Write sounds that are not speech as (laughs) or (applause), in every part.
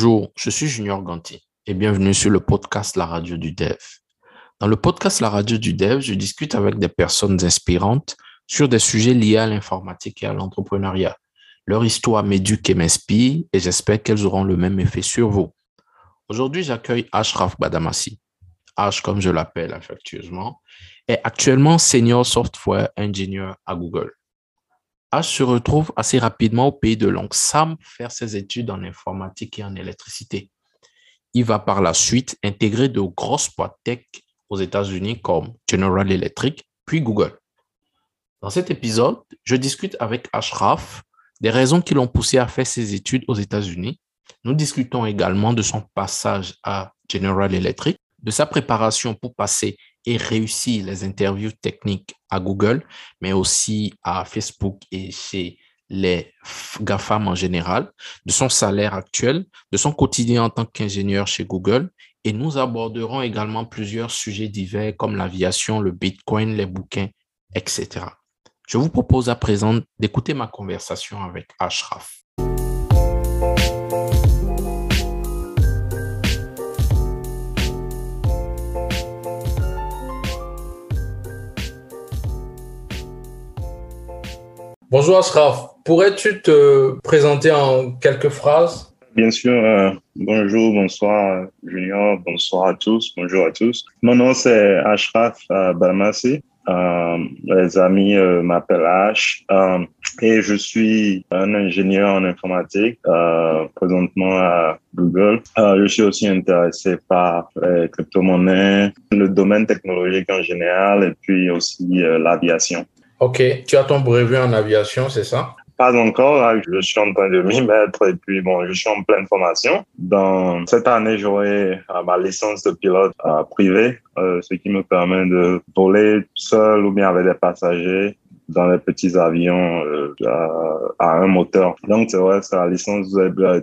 Bonjour, je suis Junior Ganti et bienvenue sur le podcast La Radio du Dev. Dans le podcast La Radio du Dev, je discute avec des personnes inspirantes sur des sujets liés à l'informatique et à l'entrepreneuriat. Leur histoire m'éduque et m'inspire et j'espère qu'elles auront le même effet sur vous. Aujourd'hui, j'accueille Ashraf Badamassi. Ash, comme je l'appelle affectueusement, est actuellement Senior Software Engineer à Google. Ash se retrouve assez rapidement au pays de l'oncle Sam faire ses études en informatique et en électricité. Il va par la suite intégrer de grosses boîtes tech aux États-Unis comme General Electric, puis Google. Dans cet épisode, je discute avec Ashraf des raisons qui l'ont poussé à faire ses études aux États-Unis. Nous discutons également de son passage à General Electric, de sa préparation pour passer et réussir les interviews techniques à Google, mais aussi à Facebook et chez les GAFAM en général, de son salaire actuel, de son quotidien en tant qu'ingénieur chez Google. Et nous aborderons également plusieurs sujets divers comme l'aviation, le Bitcoin, les bouquins, etc. Je vous propose à présent d'écouter ma conversation avec Ashraf. Bonjour Ashraf, pourrais-tu te présenter en quelques phrases? Bien sûr, euh, bonjour, bonsoir Junior, bonsoir à tous, bonjour à tous. Mon nom c'est Ashraf euh, Balmassi. Euh, les amis euh, m'appellent H euh, et je suis un ingénieur en informatique présentement à Google. je suis aussi intéressé par les crypto-monnaies, le domaine technologique en général et puis aussi l'aviation. Ok, tu as ton brevet en aviation, c'est ça? Pas encore, je suis en train de m'y mettre et puis bon, je suis en pleine formation. Dans cette année, j'aurai euh, ma licence de pilote euh, privé, euh, ce qui me permet de voler seul ou bien avec des passagers dans les petits avions à, un moteur. Donc, c'est vrai, c'est la licence,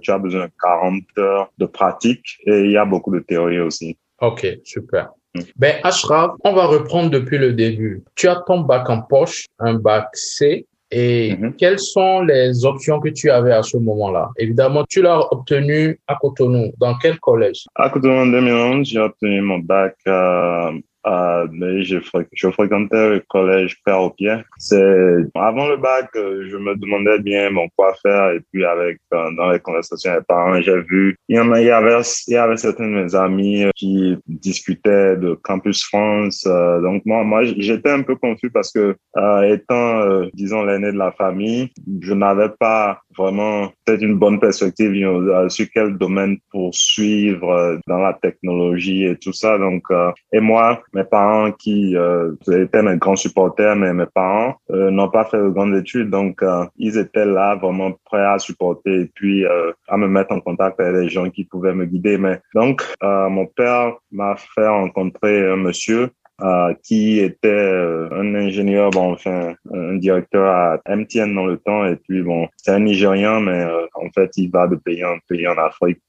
tu as besoin de 40 heures de pratique et il y a beaucoup de théorie aussi. Ok, super. Ben, Ashraf, on va reprendre depuis le début. Tu as ton bac en poche, un bac C. Et mhm. quelles sont les options que tu avais à ce moment-là? Évidemment, tu l'as obtenu à Cotonou. Dans quel collège? À Cotonou en 2011, j'ai obtenu mon bac euh, euh, mais je, je, fréquentais le collège Père au Pied. C'est avant le bac, euh, je me demandais bien bon quoi faire et puis avec euh, dans les conversations avec les parents, j'ai vu il y en a il y avait il y avait certains de mes amis qui discutaient de Campus France. donc moi moi j'étais un peu confus parce que étant disons l'aîné de la famille, je n'avais pas vraiment peut-être une bonne perspective sur quel domaine poursuivre dans la technologie et tout ça. Donc et moi mes parents qui euh, étaient mes grands supporters, mais mes parents euh, n'ont pas fait de grandes études, donc euh, ils étaient là vraiment prêts à supporter et puis euh, à me mettre en contact avec des gens qui pouvaient me guider. Mais donc mon père m'a fait rencontrer un monsieur euh, qui était euh, un ingénieur, bon, enfin, un directeur à MTN dans le temps. Et puis, bon, c'est un Nigérian, mais euh, en fait, il va de pays en pays en Afrique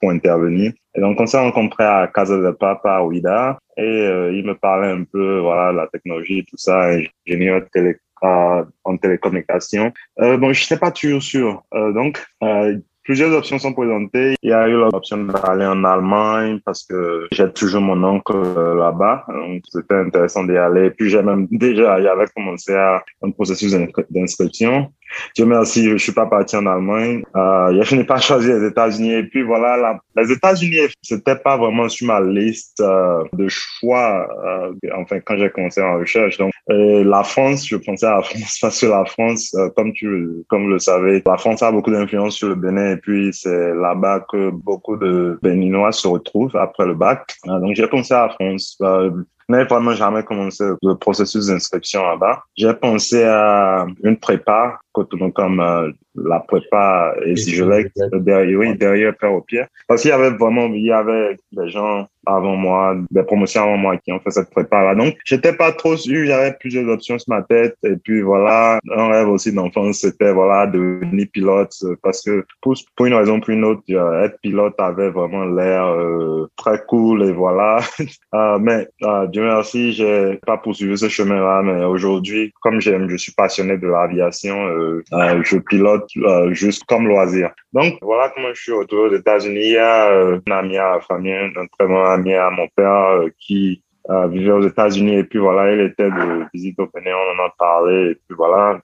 pour intervenir. Et donc, on s'est rencontré à Casa de Papa, à Ouida, et il me parlait un peu, voilà, la technologie, tout ça, ingénieur télé en télécommunication. Euh, bon, je sais pas toujours sûr. Euh, donc, euh, Plusieurs options sont présentées. Il y a eu l'option d'aller en Allemagne parce que j'ai toujours mon oncle euh, là-bas. Donc, c'était intéressant d'y aller. Puis, j'ai même (laughs) déjà, j'avais commencé à un processus d'inscription. Dieu merci, je suis pas parti en Allemagne. Euh, je n'ai pas (laughs) choisi les États-Unis. Et puis voilà, les États-Unis, c'était pas vraiment sur ma liste euh, de choix. Euh, enfin, quand j'ai commencé en recherche. Donc, la France, je pensais à la (laughs) France parce que la France, euh, comme tu, comme le savais, la France a beaucoup d'influence sur le Bénin. Et puis c'est là-bas que beaucoup de Béninois se retrouvent après le bac. donc j'ai pensé à la France n'ai vraiment jamais commencé le processus d'inscription là-bas. J'ai pensé à une prépa, comme euh, la prépa et si je l'ai derrière, oui, derrière Père au pied. Parce qu'il y avait vraiment, il y avait des gens avant moi, des promotions avant moi qui ont fait cette prépa-là. Donc, j'étais pas trop sûr, j'avais plusieurs options sur ma tête. Et puis voilà, un rêve aussi d'enfance, c'était voilà, devenir pilote parce que pour, pour une raison ou pour une autre, être pilote avait vraiment l'air euh, très cool et voilà. (laughs) euh, mais euh, Dieu merci, j'ai pas poursuivi ce chemin-là, mais aujourd'hui, comme j'aime, je suis passionné de l'aviation, euh, euh, euh, je pilote euh, juste comme loisir. Donc voilà comment je suis autour aux États-Unis. Il y a un ami à la famille, un très bon ami à mon père qui vivait aux États-Unis et puis voilà, il était de visite au Bénin, on en a parlé et puis voilà,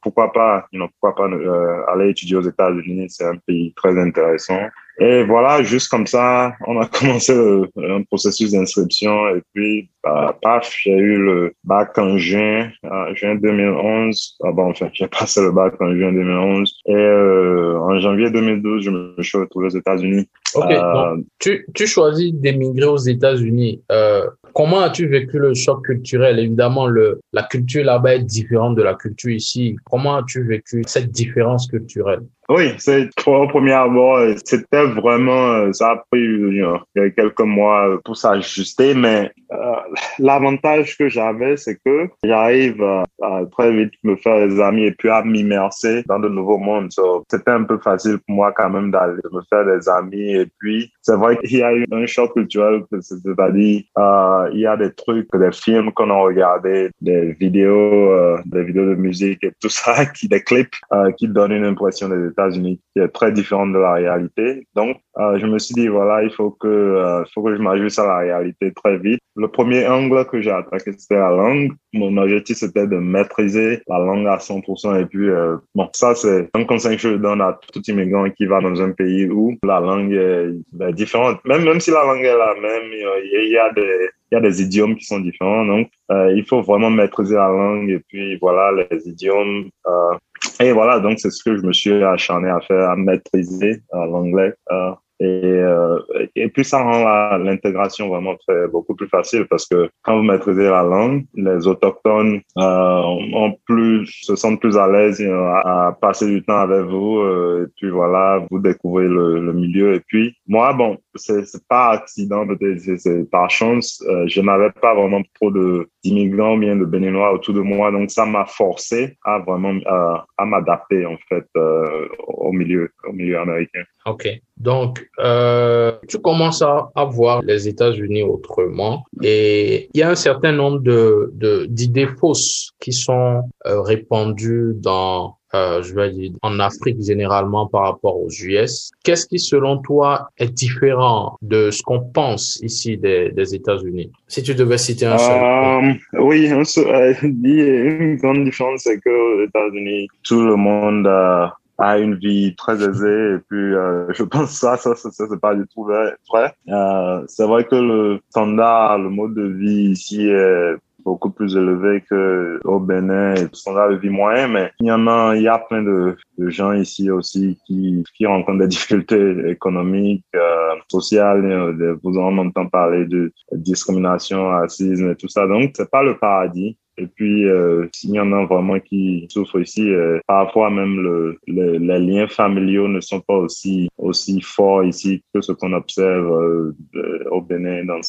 pourquoi pas, you pourquoi pas aller étudier aux États-Unis, c'est un pays très intéressant. Et voilà, juste comme ça, on a (laughs) commencé un processus d'inscription et puis, bah, paf, j'ai eu le bac en juin, juin 2011. Ah bon, enfin, j'ai (laughs) passé le bac en juin 2011 et euh, en janvier 2012, je me suis retrouvé aux États-Unis. Ok, euh, donc tu, tu choisis d'émigrer aux États-Unis. Euh, comment as-tu vécu le choc culturel? Évidemment, le, la culture là-bas est différente de la culture ici. Comment as-tu vécu cette différence culturelle? Oui, c'est au premier abord, c'était vraiment, euh, ça a pris you quelques mois pour s'ajuster, mais euh, l'avantage que j'avais, c'est que j'arrive à, très vite me faire des amis et puis à m'immerser dans de nouveaux mondes. c'était un peu facile pour moi quand même d'aller me faire des amis et puis c'est vrai qu'il y a eu un choc culturel, c'est-à-dire euh, il y a des trucs, des films qu'on a regardés, des vidéos, euh, des vidéos de musique et tout ça, (laughs) qui des clips euh, qui donnent une impression des Qui est très différente de la réalité. Donc, euh, je me suis dit, voilà, il faut que, euh, faut que je m'ajuste à la réalité très vite. Le premier angle que j'ai attaqué, c'était la langue. Mon objectif, c'était de maîtriser la langue à 100%. Et puis, euh, bon, ça, c'est un conseil que je donne à tout immigrant qui va dans un pays où la langue est, différente. Même, même si la langue est la même, il y a des, il y a des idiomes qui sont différents. Donc, il faut vraiment maîtriser la langue et puis voilà, les idiomes. Et voilà, donc c'est ce que je me suis acharné à faire, à maîtriser euh, l'anglais. Et, euh, et puis ça rend l'intégration vraiment très, beaucoup plus facile parce que quand vous maîtrisez la langue, les autochtones euh, ont plus, se sentent plus à l'aise à, passer du temps avec vous. Euh, et puis voilà, vous découvrez le, le milieu. Et puis moi, bon, c'est pas accident, peut-être c'est par chance. Euh, je n'avais pas vraiment trop de d'immigrants bien de béninois autour de moi, donc ça m'a forcé à vraiment à m'adapter en fait euh, au milieu au milieu américain. Ok. Donc, euh, tu commences à, à voir les États-Unis autrement et il y a un certain nombre de d'idées fausses qui sont euh, répandues dans euh, je vais dire, en Afrique généralement par rapport aux US. Qu'est-ce qui, selon toi, est différent de ce qu'on pense ici des, des États-Unis? Si tu devais citer un seul. Euh, oui, seul, (laughs) une grande différence, c'est qu'aux États-Unis, tout le monde a a une vie très aisée. Et puis euh, je pense ça ça ça, ça c'est pas du tout vrai, Euh, c'est vrai que le standard le mode de vie ici est beaucoup plus élevé que au Bénin tout standard de vie moyen mais il y en a il y a plein de, de gens ici aussi qui qui rencontrent des difficultés économiques euh, sociales. Euh, vous en entendez parler de discrimination racisme et tout ça. Donc c'est pas le paradis et puis, euh, s'il y en a vraiment qui souffrent ici, euh, parfois même le, le, les liens familiaux ne sont pas aussi aussi forts ici que ce qu'on observe euh, au Bénin, dans,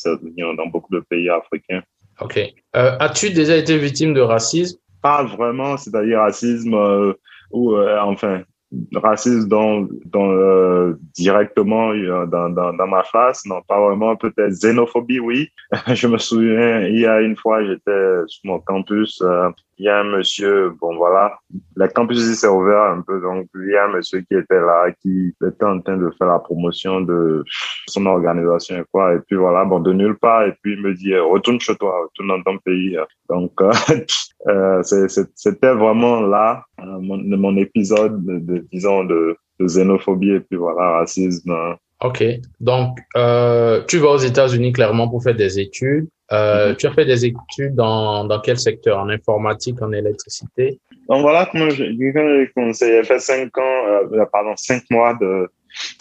dans beaucoup de pays africains. Ok. Euh, As-tu déjà été victime de racisme? Pas vraiment, c'est-à-dire racisme euh, ou enfin racisme dans, dans euh, directement dans, dans, dans, ma face, non pas vraiment, peut-être xénophobie, oui. (laughs) je me souviens, il y a une fois, j'étais sur mon campus, euh, il y a un monsieur, bon voilà, le campus s'est ouvert un peu, donc il y a un monsieur qui était là, qui était en train de faire la promotion de son organisation et quoi, et puis voilà, bon, de nulle part, et puis il me dit, retourne chez toi, retourne dans ton pays. Donc, euh, (laughs) c'était vraiment là, mon, mon épisode de, disons, de, de, xénophobie et puis voilà, racisme. Ok, donc euh, tu vas aux États-Unis clairement pour faire des études. Euh, mm-hmm. Tu as fait des études dans, dans quel secteur? En informatique, en électricité? Donc voilà, comment j'ai commencé, j'ai fait cinq ans, euh, pardon, cinq mois de,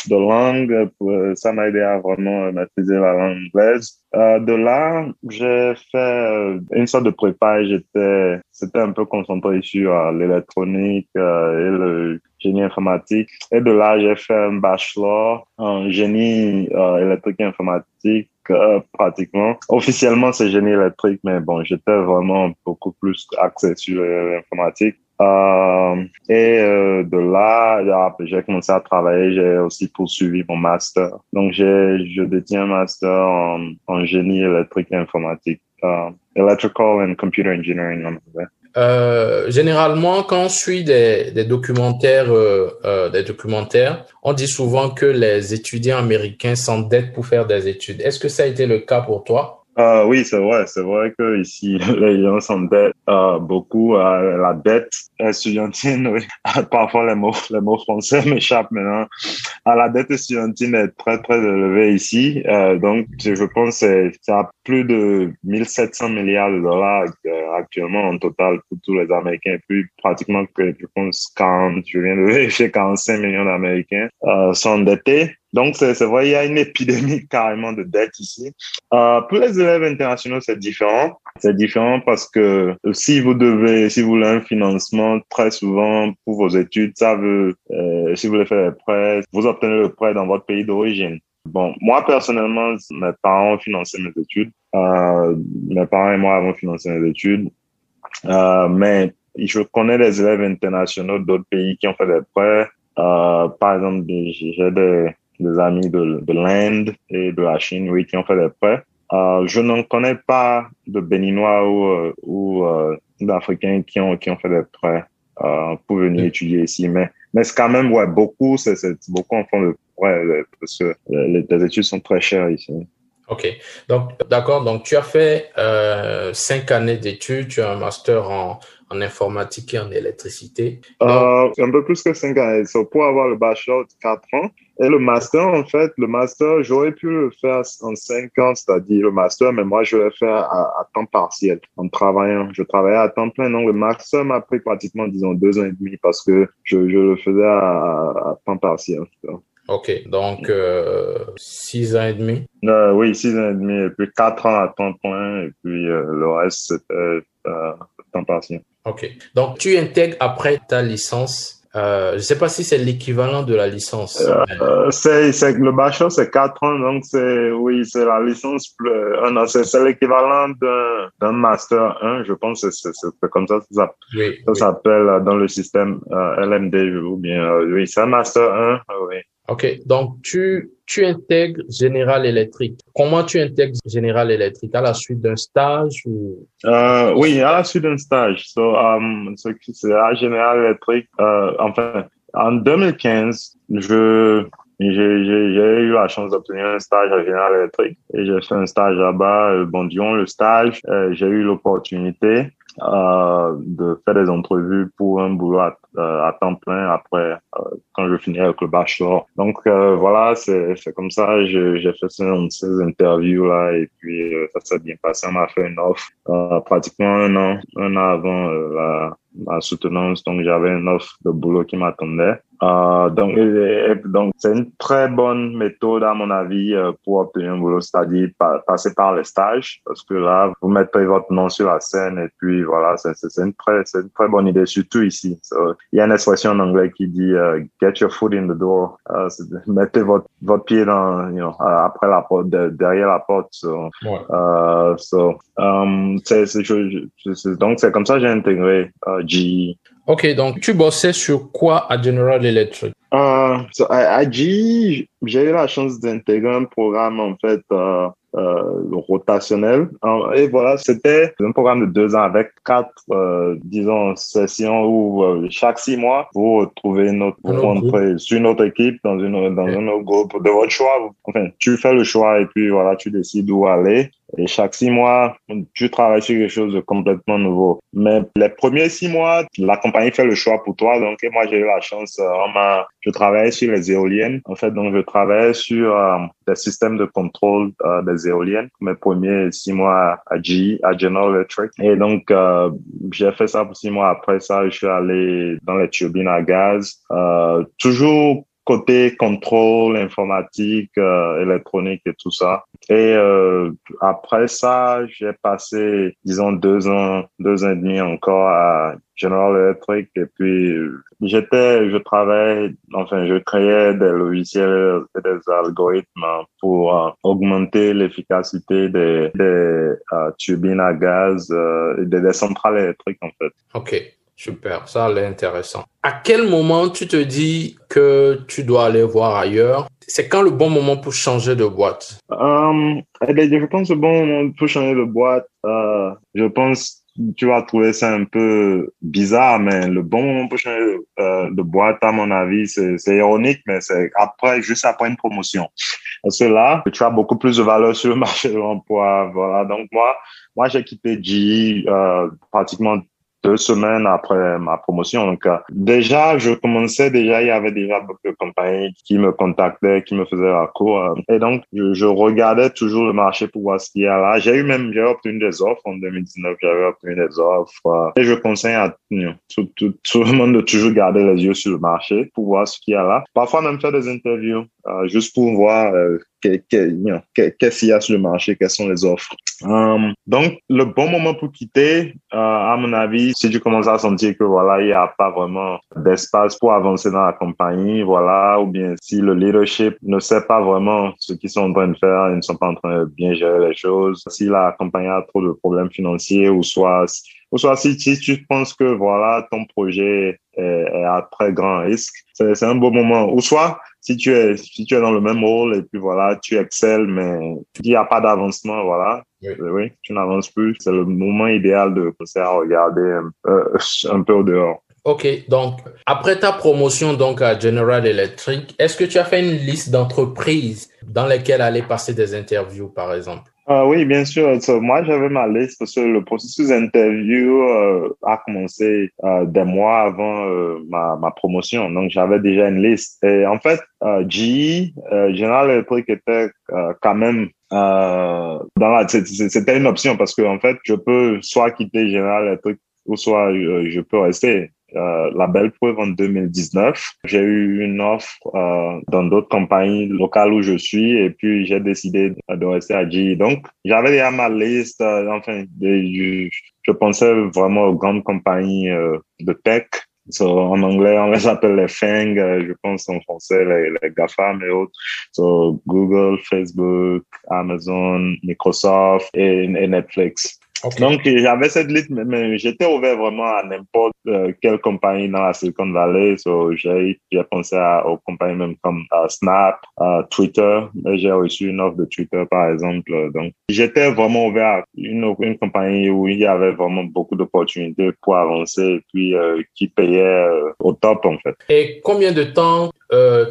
de langue. ça m'a aidé à vraiment maîtriser la langue anglaise. Euh, de là, j'ai fait euh, une sorte de prépa. J'étais, c'était un peu concentré sur euh, l'électronique euh, et le génie informatique. Et de là, j'ai fait un bachelor en génie électrique et informatique pratiquement. Officiellement, c'est génie électrique, mais bon, j'étais vraiment beaucoup plus axé sur l'informatique. Euh, et euh, de là, j'ai commencé à travailler. J'ai aussi poursuivi mon master. Donc, je détiens un master en, en génie électrique et informatique, uh, electrical and computer engineering en euh, généralement, quand on suit des, des documentaires, euh, euh, des documentaires, on dit souvent que les étudiants américains s'endettent pour faire des études. Est-ce que ça a été le cas pour toi? Euh, oui, c'est vrai. C'est vrai que ici, (laughs) les gens s'endettent euh, beaucoup à la dette estudiantine. Oui. (laughs) Parfois, les mots, les mots français (laughs) m'échappent maintenant. À la dette estudiantine est très, très élevée ici. Euh, donc, je pense que c'est à plus de 1700 milliards de dollars euh, actuellement en total pour tous les Américains. Et puis, pratiquement, je pense 40, je viens de vérifier 45 millions d'Américains euh, sont endettés. Donc, c'est vrai, il y a une épidémie (laughs) carrément de dette ici. Euh, pour les élèves internationaux, c'est différent. C'est différent parce que si vous devez, si vous voulez un financement, très souvent pour vos études, ça veut, euh, si vous voulez faire des prêts, vous obtenez le prêt dans votre pays d'origine. Bon, moi personnellement, mes parents ont financé mes études. Euh, mes parents et moi avons financé mes études. Euh, mais je connais des élèves internationaux d'autres pays qui ont fait des prêts. Euh, par exemple, j'ai des, des amis de, de l'Inde et de la Chine, oui, qui ont fait des prêts. Euh, je n'en connais pas de Béninois ou, euh, ou euh, d'Africains qui ont, qui ont fait des prêts euh, pour venir étudier ici, mais, mais c'est quand même, ouais, beaucoup, c'est, beaucoup en font de prêts parce que les, les études sont très chères ici. Ok, donc d'accord, donc tu as fait cinq années d'études, tu as un master en, en informatique et en électricité. Euh, un peu plus que cinq années, so, pour avoir le bachelor quatre ans. Et le master, en fait, le master, j'aurais pu le faire en cinq ans, c'est-à-dire le master, mais moi, je l'ai fait à, à, temps partiel, en travaillant. Je travaillais à temps plein, donc le master m'a pris pratiquement, disons, deux ans et demi parce que je, je le faisais à, à temps partiel. Ok, donc euh, six ans et demi? Euh, oui, six ans et demi, et puis quatre ans à temps plein, et puis euh, le reste, c'était euh, temps partiel. Ok, donc tu intègres après ta licence euh, je ne sais pas si c'est l'équivalent de la licence. Euh, c'est, c'est, le bachelor, c'est quatre ans, donc c'est, oui, c'est la licence, un an. C'est, l'équivalent d'un, master 1, je pense, c'est, comme ça, ça, oui, ça oui. s'appelle dans le système euh, LMD, ou bien, oui, c'est un master 1, oui. Ok, donc tu, tu intègres General Electric. Comment tu intègres General Electric? À la suite d'un stage ou? Euh, Oui, à la suite d'un stage. So, um, c'est à General Electric. Euh, enfin, en 2015, je j'ai, eu la chance d'obtenir un stage à General Electric et j'ai fait un stage là-bas. Bon, durant le stage, euh, j'ai eu l'opportunité euh, de faire des entrevues pour un boulot à, euh, à temps plein après euh, quand je finis avec le bachelor. Donc euh, voilà, c'est comme ça. J'ai j'ai fait ces, ces interviews là et puis euh, ça s'est bien passé. On m'a fait une offre pratiquement un an, un an avant la, la soutenance. Donc j'avais une offre de boulot qui m'attendait. Euh, donc, et, et, donc c'est une très bonne méthode à mon avis euh, pour obtenir un boulot, c'est-à-dire pa passer par les stages, parce que là vous mettez votre nom sur la scène et puis voilà, c'est une très c'est une très bonne idée, surtout ici. So, il y a une expression en anglais qui dit uh, "get your foot in the door", uh, mettez votre votre pied dans, you know, après la porte, de, derrière la porte. So, ouais. uh, so um, c'est donc c'est comme ça que j'ai intégré Ok, donc tu bossais sur quoi à General Electric? Uh, so à, j'ai eu la chance d'intégrer un programme en fait uh, uh, rotationnel. Et voilà, c'était un programme de deux ans avec quatre, euh, disons, sessions où euh, chaque six mois, vous retrouvez notre, vous rentrez sur notre équipe dans une dans okay. un autre groupe de votre choix. Enfin, tu fais le choix et puis voilà, tu décides où aller. Et chaque six mois, tu travailles sur quelque chose de complètement nouveau. Mais les premiers six mois, la compagnie fait le choix pour toi. Donc, moi, j'ai eu la chance. Euh, on m'a, je travaillais sur les éoliennes. En fait, donc, je travaillais sur euh, des systèmes de contrôle euh, des éoliennes. Mes premiers six mois à GE, à General Electric. Et donc, euh, j'ai fait ça pour six mois. Après ça, je suis allé dans les turbines à gaz. Euh, toujours côté contrôle informatique, euh, électronique et tout ça. Et euh, après ça, j'ai passé, disons, deux ans, deux ans et demi encore à General Electric. Et puis, j'étais, je travaillais, enfin, je créais des logiciels et des algorithmes pour euh, augmenter l'efficacité des, des euh, turbines à gaz et des, des centrales électriques, en fait. OK. Super, ça l'air intéressant. À quel moment tu te dis que tu dois aller voir ailleurs? C'est quand le bon moment pour changer de boîte? Um, Je pense le bon moment pour changer de boîte, uh, je pense tu vas trouver ça un peu bizarre, mais le bon moment pour changer euh, de boîte, à mon avis, c'est ironique, mais c'est après, juste après une promotion. Parce que tu as beaucoup plus de valeur sur le (laughs) marché de l'emploi. Voilà. Donc, moi, moi, j'ai quitté G euh, pratiquement deux semaines après ma promotion. Donc, euh, déjà, je commençais déjà, il y avait déjà beaucoup de compagnies qui me contactaient, qui me faisaient la cour. Euh. et donc, je, regardais toujours le marché pour voir ce qu'il y a là. J'ai eu même, j'ai obtenu des offres en 2019, j'avais obtenu des offres. Euh. et je conseille à tout, tout, tout, le monde de toujours garder les yeux sur le marché pour voir ce qu'il y a là. Parfois même faire des interviews, juste pour voir qu'est-ce qu'il y a sur le marché, quelles sont les offres. Um, donc, le bon moment pour quitter, uh, à mon avis, si tu commences à sentir que voilà, il n'y a pas vraiment d'espace pour avancer dans la compagnie, voilà, ou bien si le leadership ne sait pas vraiment ce qu'ils sont en train de faire, ils ne sont pas en train de bien gérer les choses, si la compagnie a trop de problèmes financiers, ou soit, ou soit si, si tu penses que voilà, ton projet est à très grand risque, c'est un bon moment. Ou soit, si tu es, si tu es dans le même rôle et puis voilà, tu excelles, mais il n'y a pas d'avancement, voilà. Oui. tu n'avances plus. C'est le moment idéal de commencer à regarder euh, un peu au dehors. Ok, donc après ta promotion donc à General Electric, est-ce que tu as fait une liste d'entreprises dans lesquelles aller passer des interviews, par exemple? Uh, oui, bien sûr. moi, j'avais ma liste parce que le processus d'interview euh, a commencé euh, des mois avant euh, ma, ma, promotion. Donc, j'avais déjà une liste. Et en fait, GE, General Electric était quand même dans la... C'était une option parce que en fait, je peux soit quitter General Electric ou soit je peux rester. Euh, la belle preuve en 2019. J'ai eu une offre euh, dans d'autres compagnies locales où je suis et puis j'ai décidé de rester à GE. Donc, j'avais déjà ma liste, euh, enfin, je, pensais vraiment aux grandes compagnies euh, de tech. So, en anglais, on les appelle les FANG, je pense en français, les, GAFAM et autres. So, Google, Facebook, Amazon, Microsoft et Netflix. Donc, j'avais cette liste, mais, j'étais ouvert vraiment à n'importe euh, quelle compagnie dans la Silicon Valley. So, j'ai pensé à, aux compagnies même comme euh, Snap, euh, Twitter. J'ai reçu une offre de Twitter, par exemple. Donc, j'étais vraiment ouvert à une, une compagnie où il y avait vraiment beaucoup d'opportunités pour avancer et puis qui payait au top, en fait. Et combien de temps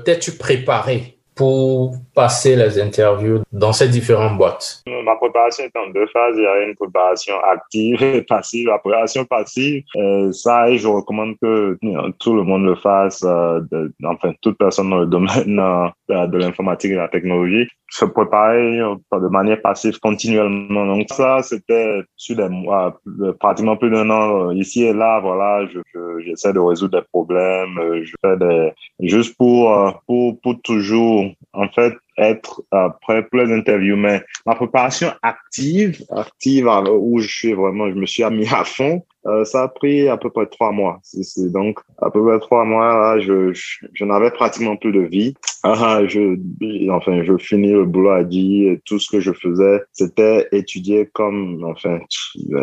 t'es-tu préparé? Pour passer les interviews dans ces différentes boîtes Ma préparation est en deux phases. Il y a une préparation active et passive. La préparation passive, euh, ça, je recommande que tout le monde le fasse, euh, enfin, toute personne dans le domaine euh, de l'informatique et de la technologie, se préparer de manière passive continuellement. Donc ça, c'était sur des mois, pratiquement plus d'un an, ici et là, voilà, je, j'essaie de résoudre des problèmes, je fais des, juste pour, pour, pour toujours en fait, être euh, prêt pour les interviews. Mais ma préparation active, active où je suis vraiment, je me suis mis à fond, euh, ça a pris à peu près trois mois. C'est donc à peu près trois mois. Je, n'avais pratiquement plus de vie. Ah, je, enfin, je finis le boulot à dire et tout ce que je faisais, c'était étudier comme, enfin,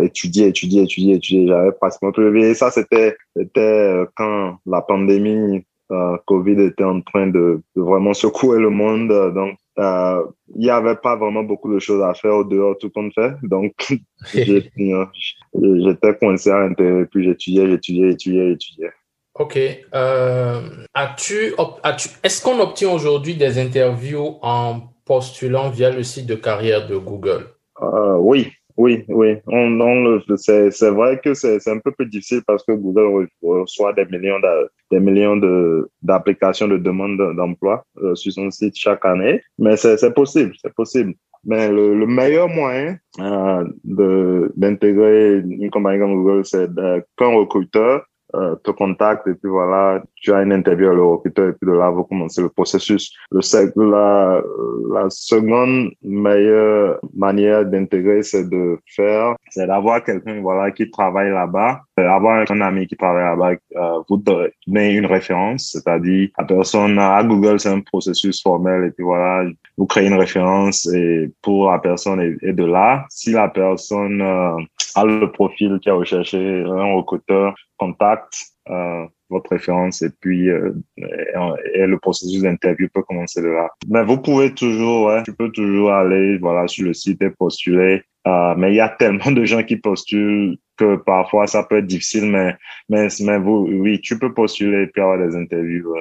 étudier, étudier, étudier, étudier. J'avais pratiquement plus de vie. Et ça, c'était, c'était euh, quand la pandémie euh, Covid était en train de, de, vraiment secouer le monde. Donc, euh, il n'y avait pas vraiment beaucoup de choses à faire au dehors, tout compte fait. Donc, (laughs) j'étais coincé à l'intérieur, puis j'étudiais, j'étudiais, j'étudiais, j'étudiais. Ok. Euh, as-tu, as-tu, est-ce qu'on obtient aujourd'hui des interviews en postulant via le site de carrière de Google? Euh, oui, oui, oui. On, on c'est, vrai que c'est, un peu plus difficile parce que Google reçoit des millions, de, des millions d'applications de demandes d'emploi euh, sur son site chaque année. Mais c'est, possible, c'est possible. Mais le, le meilleur moyen euh, de, d'intégrer une compagnie comme Google, c'est qu'un recruteur euh, te contacte et puis voilà, tu as une interview avec le recruteur et puis de là, vous commencez le processus. Le, la, la seconde meilleure manière d'intégrer, c'est de faire, c'est d'avoir quelqu'un, voilà, qui travaille là-bas, euh, avoir un ami qui travaille là-bas, euh, vous donnez une référence, c'est-à-dire la personne à Google, c'est un processus formel et puis voilà, vous créez une référence et pour la personne et, de là, si la personne euh, a le profil qui a recherché un recruteur, contacte euh, votre référence et puis euh, et, le processus d'interview peut commencer de là. Mais vous pouvez toujours, ouais, tu peux toujours aller voilà sur le site et postuler. Euh, mais il y a tellement de gens qui postulent que parfois ça peut être difficile, mais, mais, mais vous, oui, tu peux postuler et puis avoir des interviews.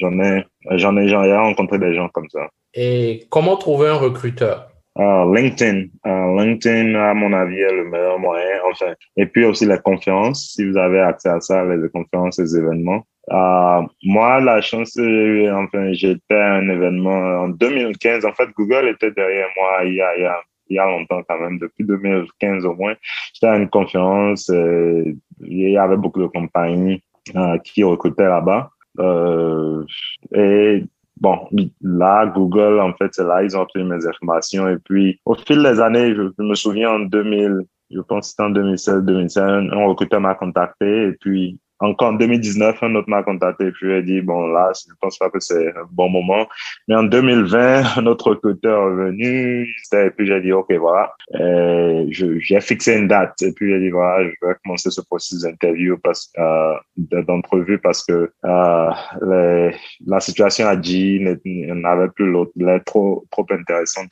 J'en ai, j'en ai, j'en ai rencontré des gens comme ça. Et comment trouver un recruteur? Uh, LinkedIn. Uh, LinkedIn, à mon avis, est le meilleur moyen. Enfin, et puis aussi les conférences, si vous avez accès à ça, les conférences, les événements. Uh, moi, la chance, enfin, j'étais à un événement en 2015. En fait, Google était derrière moi il y a, il y a, il y a longtemps quand même, depuis 2015 au moins. J'étais à une conférence, euh, il y avait beaucoup de compagnies qui recrutaient là-bas. Euh, et bon, là, Google, en fait, c'est là, ils ont pris mes informations. Et puis, au fil des années, je, me souviens en 2000, je pense que c'était en 2016, 2017, un recruteur m'a contacté et puis encore en 2019, un autre m'a contacté et puis ai dit, bon, là, je pense pas que c'est un bon moment. Mais en 2020, (laughs) un autre recruteur est venu et puis j'ai dit, OK, voilà, j'ai fixé une date et puis j'ai dit, voilà, je vais commencer ce processus d'interview parce, euh, d'entrevue parce que euh, la situation à G n'avait plus l'autre, elle trop, trop intéressante.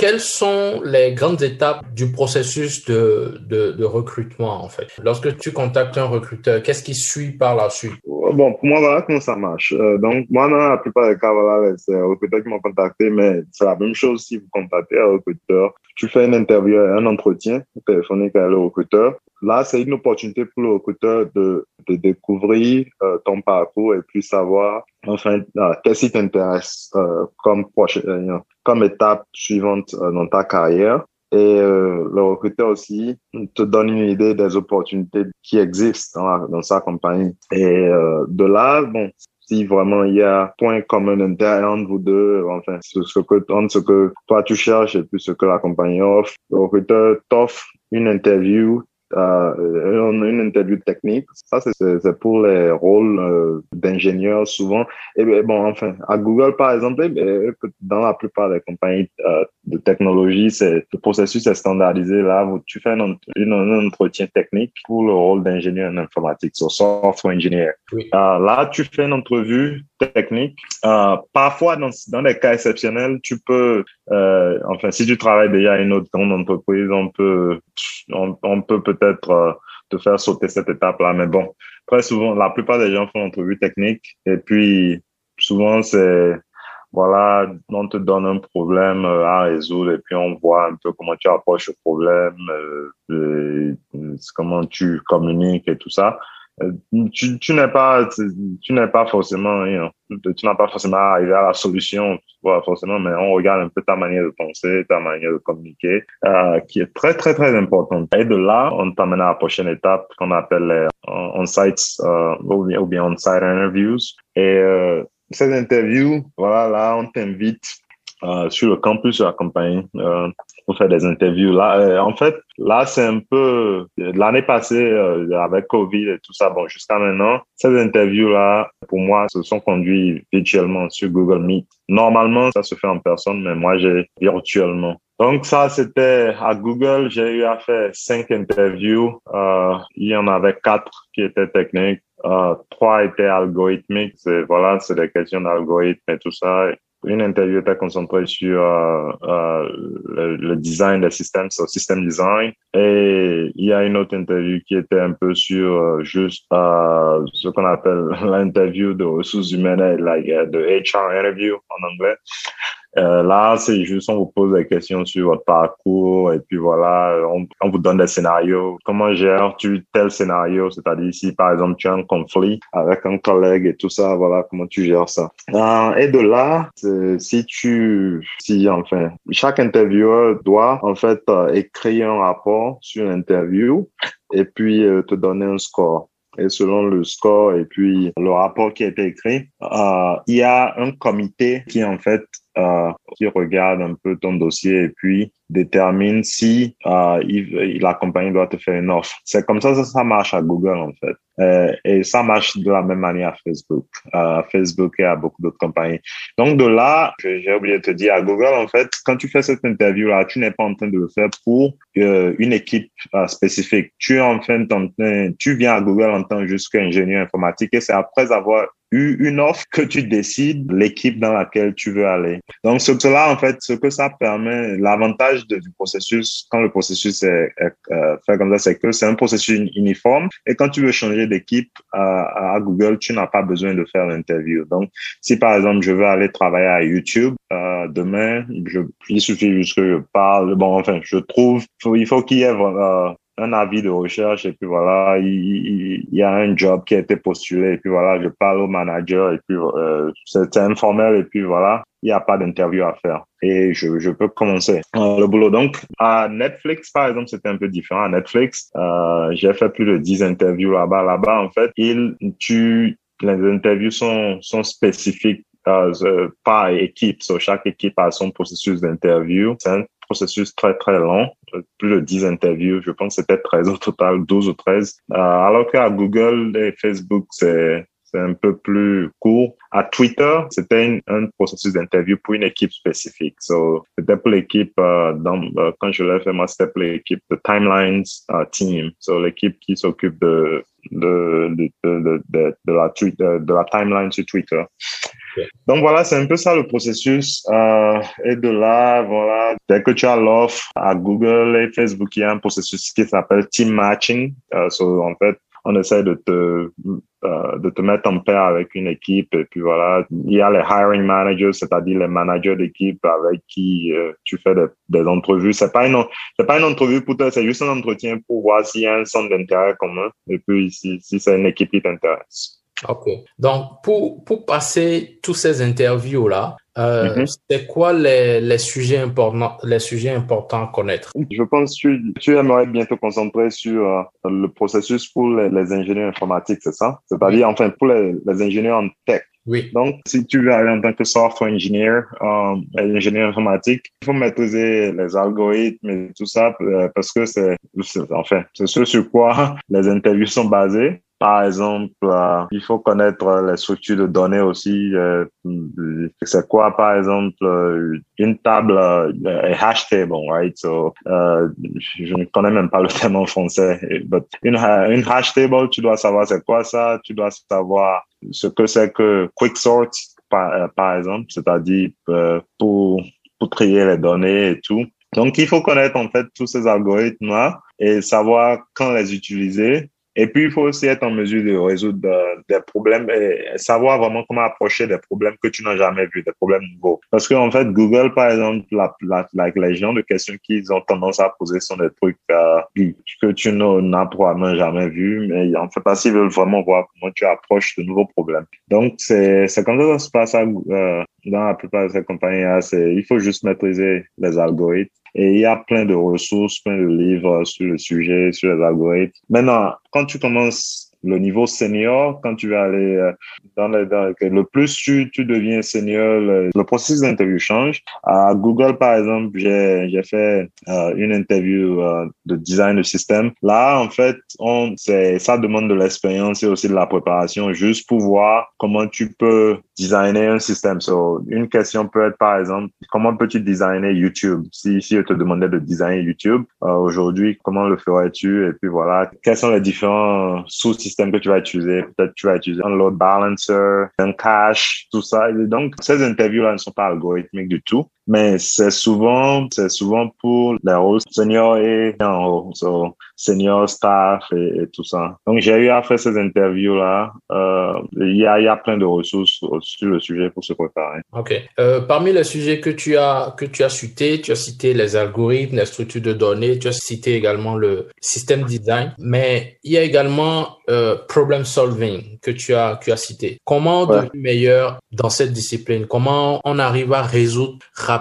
Quelles sont les grandes étapes du processus de, de, de, recrutement, en fait? Lorsque tu contactes un recruteur, qu'est-ce qui suit par la suite? Bon, pour moi, voilà comment ça marche. Euh, donc, moi, dans la plupart des cas, voilà, c'est un recruteur qui m'a contacté, mais c'est la même chose si vous contactez un recruteur. Tu fais une interview, un entretien téléphonique avec le recruteur. Là, c'est une opportunité pour le recruteur de, de découvrir euh, ton parcours et puis savoir, enfin, euh, qu'est-ce qui t'intéresse euh, comme prochaine, comme étape suivante dans ta carrière. Et le recruteur aussi te donne une idée des opportunités qui existent dans, sa compagnie. Et de là, bon, si vraiment il y a point commun entre vous deux, enfin, ce que, entre ce que toi tu cherches et puis ce que la compagnie offre, le recruteur t'offre une interview euh, une interview technique. Ça, c'est pour les rôles euh, d'ingénieurs souvent. Et bon, enfin, à Google, par exemple, dans la plupart des compagnies euh, de technologie, c'est le processus est standardisé. Là, tu fais un, un entretien technique pour le rôle d'ingénieur en informatique, sur software engineer. Euh, là, tu fais une entrevue technique. Euh, parfois, dans, dans des cas exceptionnels, tu peux, euh, enfin, si tu travailles déjà à une autre grande entreprise, on peut, on, on peut peut-être euh, te faire sauter cette étape-là. Mais bon, très souvent, la plupart des gens font entrevue technique et puis souvent c'est voilà, on te donne un problème euh, à résoudre et puis on voit un peu comment tu approches le problème, euh, comment tu communiques et tout ça. Euh, tu, tu n'es pas, tu n'es pas forcément, tu n'as pas forcément arrivé à la solution, voilà, forcément, mais on regarde un peu ta manière de penser, ta manière de communiquer, euh, qui est très, très, très importante. Et de là, on t'amène à la prochaine étape qu'on appelle les on-site euh, ou bien on-site interviews. Et euh, cette interview, voilà, là, on t'invite euh, sur le campus de la compagnie euh, pour faire des interviews. Là, euh, en fait, là, c'est un peu l'année passée euh, avec Covid et tout ça. Bon, jusqu'à maintenant, ces interviews-là, pour moi, se sont conduits virtuellement sur Google Meet. Normalement, ça se fait en personne, mais moi, j'ai virtuellement. Donc ça, c'était à Google. J'ai eu à faire cinq interviews. Euh, il y en avait quatre qui étaient techniques. Euh, trois étaient algorithmiques. Voilà, c'est des questions d'algorithme et tout ça une interview était concentrée sur euh, euh, le, design des systèmes, sur système design. Et il y a une autre interview qui était un peu sur euh, juste euh, ce qu'on appelle (laughs) l'interview de ressources humaines, like, de HR interview en anglais. Euh, là, c'est juste, on vous pose des questions sur votre parcours et puis voilà, on, vous donne des scénarios. Comment gères-tu tel scénario? C'est-à-dire si, par exemple, tu as un conflit avec un collègue et tout ça, voilà, comment tu gères ça? Euh, et de là, si tu, si, enfin, chaque intervieweur doit, en fait, euh, écrire un rapport sur l'interview et puis euh, te donner un score et selon le score et puis le rapport qui a été écrit, euh, il y a un comité qui en fait euh, qui regarde un peu ton dossier et puis détermine si euh, il, la compagnie doit te faire une offre. C'est comme ça que ça marche à Google en fait. Euh, et ça marche de la même manière à Facebook, à Facebook et à beaucoup d'autres compagnies. Donc de là, j'ai oublié de te dire, à Google en fait, quand tu fais cette interview là, tu n'es pas en train de le faire pour euh, une équipe euh, spécifique. Tu es en train, tu viens à Google en tant qu'ingénieur informatique et c'est après avoir une offre que tu décides l'équipe dans laquelle tu veux aller. Donc, ce, cela, en fait, ce que ça permet, l'avantage du processus, quand le processus est, euh, fait comme ça, c'est que c'est un processus uniforme. Et quand tu veux changer d'équipe à, à, Google, tu n'as pas besoin de faire l'interview. Donc, si par exemple, je veux aller travailler à YouTube, euh, demain, je, il suffit juste que je parle. Bon, enfin, je trouve, il faut qu'il y ait euh, un avis de recherche et puis voilà, il, y a un job qui a été postulé et puis voilà, je parle au manager et puis euh, c'est informel et puis voilà, il n'y a pas d'interview à faire et je, je peux commencer euh, le boulot. Donc à Netflix par exemple, c'était un peu différent. À Netflix, euh, j'ai fait plus de 10 interviews là-bas. Là-bas en fait, il, tu, les interviews sont, sont spécifiques euh, par équipe. So, chaque équipe a son processus d'interview. Processus très, très long, plus de 10 interviews. Je pense que c'était 13 au total, 12 ou 13. Euh, alors qu'à Google et Facebook, c'est c'est un peu plus court. À Twitter, c'était un processus d'interview pour une équipe spécifique. So, c'était pour l'équipe, euh, euh, quand je l'ai fait, c'était pour l'équipe de Timelines uh, Team. So, l'équipe qui s'occupe de, de, de, de, de, de, la, de la timeline sur Twitter. Donc voilà, c'est un peu ça le processus. Euh, et de là, voilà, dès que tu as l'offre à Google et Facebook, il y a un processus qui s'appelle team matching. Euh, en fait, on essaie de te euh, de te mettre en paire avec une équipe et puis voilà. Il y a les hiring managers c'est-à-dire les managers d'équipe avec qui euh, tu fais des, des entrevues. C'est pas une c'est pas une entrevue pour toi c'est juste un entretien pour voir s'il y a un centre d'intérêt commun et puis si si c'est une équipe qui t'intéresse. Ok. Donc, pour, pour passer tous ces interviews-là, euh, mhm. c'est quoi les, les, sujets importants, les sujets importants à connaître? Je pense que tu, tu aimerais bien te concentrer sur euh, le processus pour les, ingénieurs informatiques, c'est ça? C'est-à-dire, enfin, pour les, les, ingénieurs en tech. Oui. Donc, si tu veux aller en tant que software engineer, euh, ingénieur informatique, il faut maîtriser les algorithmes et tout ça euh, parce que c'est, enfin, c'est ce sur quoi (laughs) les interviews sont basées. Par exemple, euh, il faut connaître les structures de données aussi. Euh, c'est quoi, par exemple, euh, une table, un hash table, right? So, je ne connais même pas le (laughs) terme en français. But une, une hash table, tu dois savoir c'est quoi ça. Tu dois savoir ce que c'est que quicksort, par, par exemple, c'est-à-dire pour pour trier les données et tout. Donc, il faut connaître en fait tous ces algorithmes-là et savoir quand les utiliser et puis, il faut aussi être en mesure de résoudre euh, des problèmes et savoir vraiment comment approcher des problèmes que tu n'as jamais vus, des problèmes nouveaux. Parce que, en fait, Google, par exemple, la, la, les gens de questions qu'ils ont tendance à poser sont des trucs euh, que tu n'as probablement jamais vus, mais en fait, parce qu'ils veulent vraiment voir comment tu approches de nouveaux problèmes. Donc, c'est comme ça que ça se passe euh, dans la plupart de ces compagnies. Il faut juste maîtriser les algorithmes et il y a plein de ressources, plein de livres sur le sujet, sur les algorithmes. Maintenant, quand tu commences le niveau senior, quand tu vas aller euh, dans, le, dans le plus tu, tu deviens senior, le, processus d'interview change. À Google, par exemple, j'ai, j'ai fait euh, une interview euh, de design de système. Là, en fait, on, c'est, ça demande de l'expérience et aussi de la préparation juste pour voir comment tu peux designer un système. So, une question peut être, par exemple, comment peux-tu designer YouTube? Si, si je te demandais de designer YouTube, aujourd'hui, comment le ferais-tu? Et puis voilà, quels sont les différents sous-systèmes système que tu vas utiliser. Peut-être tu vas utiliser un load balancer, un cache, tout ça. Et donc, ces interviews-là ne sont pas algorithmiques du tout mais c'est souvent, c'est souvent pour les rôles seniors et en haut, so, senior staff et, tout ça. Donc, j'ai eu à faire ces interviews-là. Euh, il y, a, y a plein de ressources sur le sujet pour se préparer. OK. Euh, parmi les sujets que tu as, que tu as cités, tu as cité les algorithmes, les structures de données, tu as cité également le système design, mais il y a également euh, problem solving que tu as, que tu as cité. Comment devenir meilleur dans cette discipline? Comment on arrive à résoudre rapidement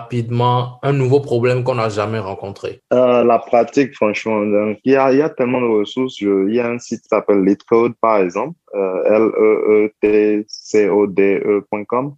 un nouveau problème qu'on n'a jamais rencontré euh, La pratique, franchement. il, y a, il y a tellement de ressources. il y a un site qui s'appelle LeetCode, par exemple. Euh, L-E-E-T-C-O-D-E.com,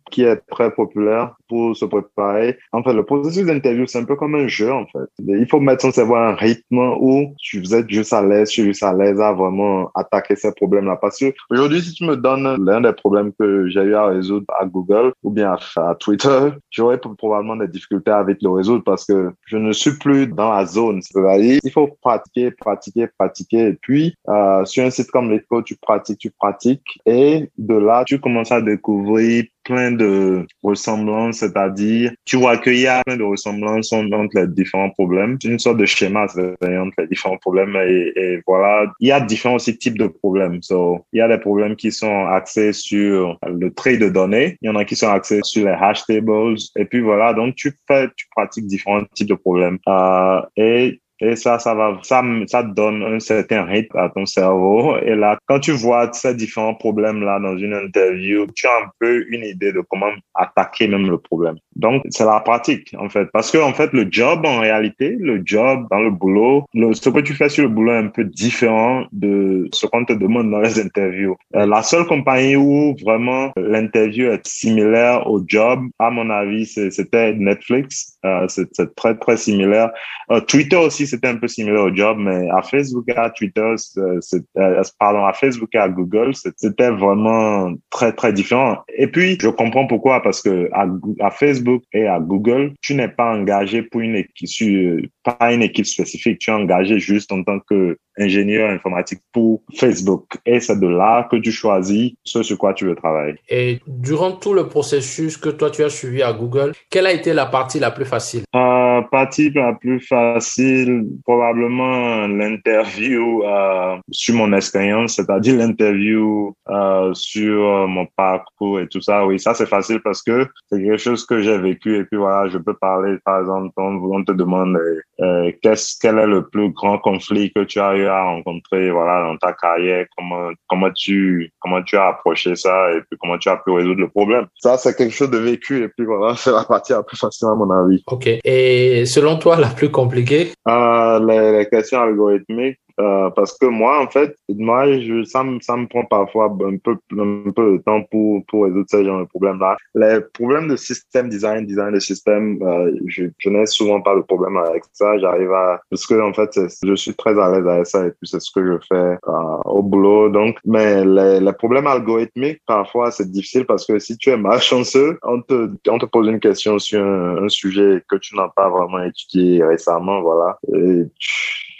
qui est très populaire pour se préparer. En fait, le processus d'interview, c'est un peu comme un jeu, en fait. Il faut mettre son cerveau à un rythme où tu êtes juste à l'aise, tu es juste à l'aise à vraiment attaquer ces problèmes-là. Parce que aujourd'hui, si tu me donnes l'un des problèmes que j'ai eu à résoudre à Google ou bien à, Twitter, j'aurais probablement des difficultés avec le résoudre parce que je ne suis plus dans la zone. Il faut pratiquer, pratiquer, pratiquer. Et puis, euh, sur un site comme LeetCode, tu pratiques, tu pratique. Et de là, tu commences à découvrir plein de ressemblances, c'est-à-dire, tu vois qu'il y a plein de ressemblances entre les différents problèmes. Une sorte de schéma entre les différents problèmes et, et, voilà. Il y a différents aussi types de problèmes. So, il y a des problèmes qui sont axés sur le trait de données. Il y en a qui sont axés sur les hash tables. Et puis voilà. Donc, tu fais, tu pratiques différents types de problèmes. Euh, et et ça, ça va, ça, ça donne un certain rythme à ton cerveau. Et là, quand tu vois ces différents problèmes-là dans une interview, tu as un peu une idée de comment attaquer même le problème. Donc, c'est la pratique, en fait. Parce que, en fait, le job, en réalité, le job dans le boulot, le, ce que tu fais sur le boulot est un peu différent de ce qu'on te demande dans les interviews. Euh, la seule compagnie où vraiment l'interview est similaire au job, à mon avis, c'était Netflix. Euh, c'est très, très similaire. Euh, Twitter aussi, c'était un peu similaire au job, mais à Facebook à Twitter, euh, pardon, à Facebook et à Google, c'était vraiment très, très différent. Et puis, je comprends pourquoi, parce que à, à Facebook et à Google, tu n'es pas engagé pour une équipe, pas une équipe spécifique, tu es engagé juste en tant que ingénieur informatique pour Facebook. Et c'est de là que tu choisis ce sur quoi tu veux travailler. Et durant tout le processus que toi tu as suivi à Google, quelle a été la partie la plus facile? Euh, Partie la plus facile, probablement l'interview euh, sur mon expérience, c'est-à-dire l'interview euh, sur mon parcours et tout ça. Oui, ça c'est facile parce que c'est quelque chose que j'ai vécu et puis voilà, je peux parler. Par exemple, on, te demande euh, qu'est-ce quel est le plus grand conflit que tu as eu à rencontrer voilà dans ta carrière, comment comment tu comment tu as approché ça et puis comment tu as pu résoudre le problème. Ça c'est quelque chose de vécu et puis voilà, (laughs) c'est la partie la plus facile à mon avis. Ok. Et selon toi la plus compliquée? Euh, les, les questions algorithmiques euh, parce que moi, en fait, moi, je, ça, me, ça me prend parfois un peu, un peu de temps pour, pour résoudre ce genre de problèmes-là. Les problèmes de système design, design de système, euh, je, je n'ai souvent pas de problème avec ça. J'arrive à, parce que, en fait, je suis très à l'aise avec ça et puis c'est ce que je fais euh, au boulot. Donc, mais les, les problèmes algorithmiques, parfois, c'est difficile parce que si tu es malchanceux, on te, on te pose une question sur un, un sujet que tu n'as pas vraiment étudié récemment, voilà. Et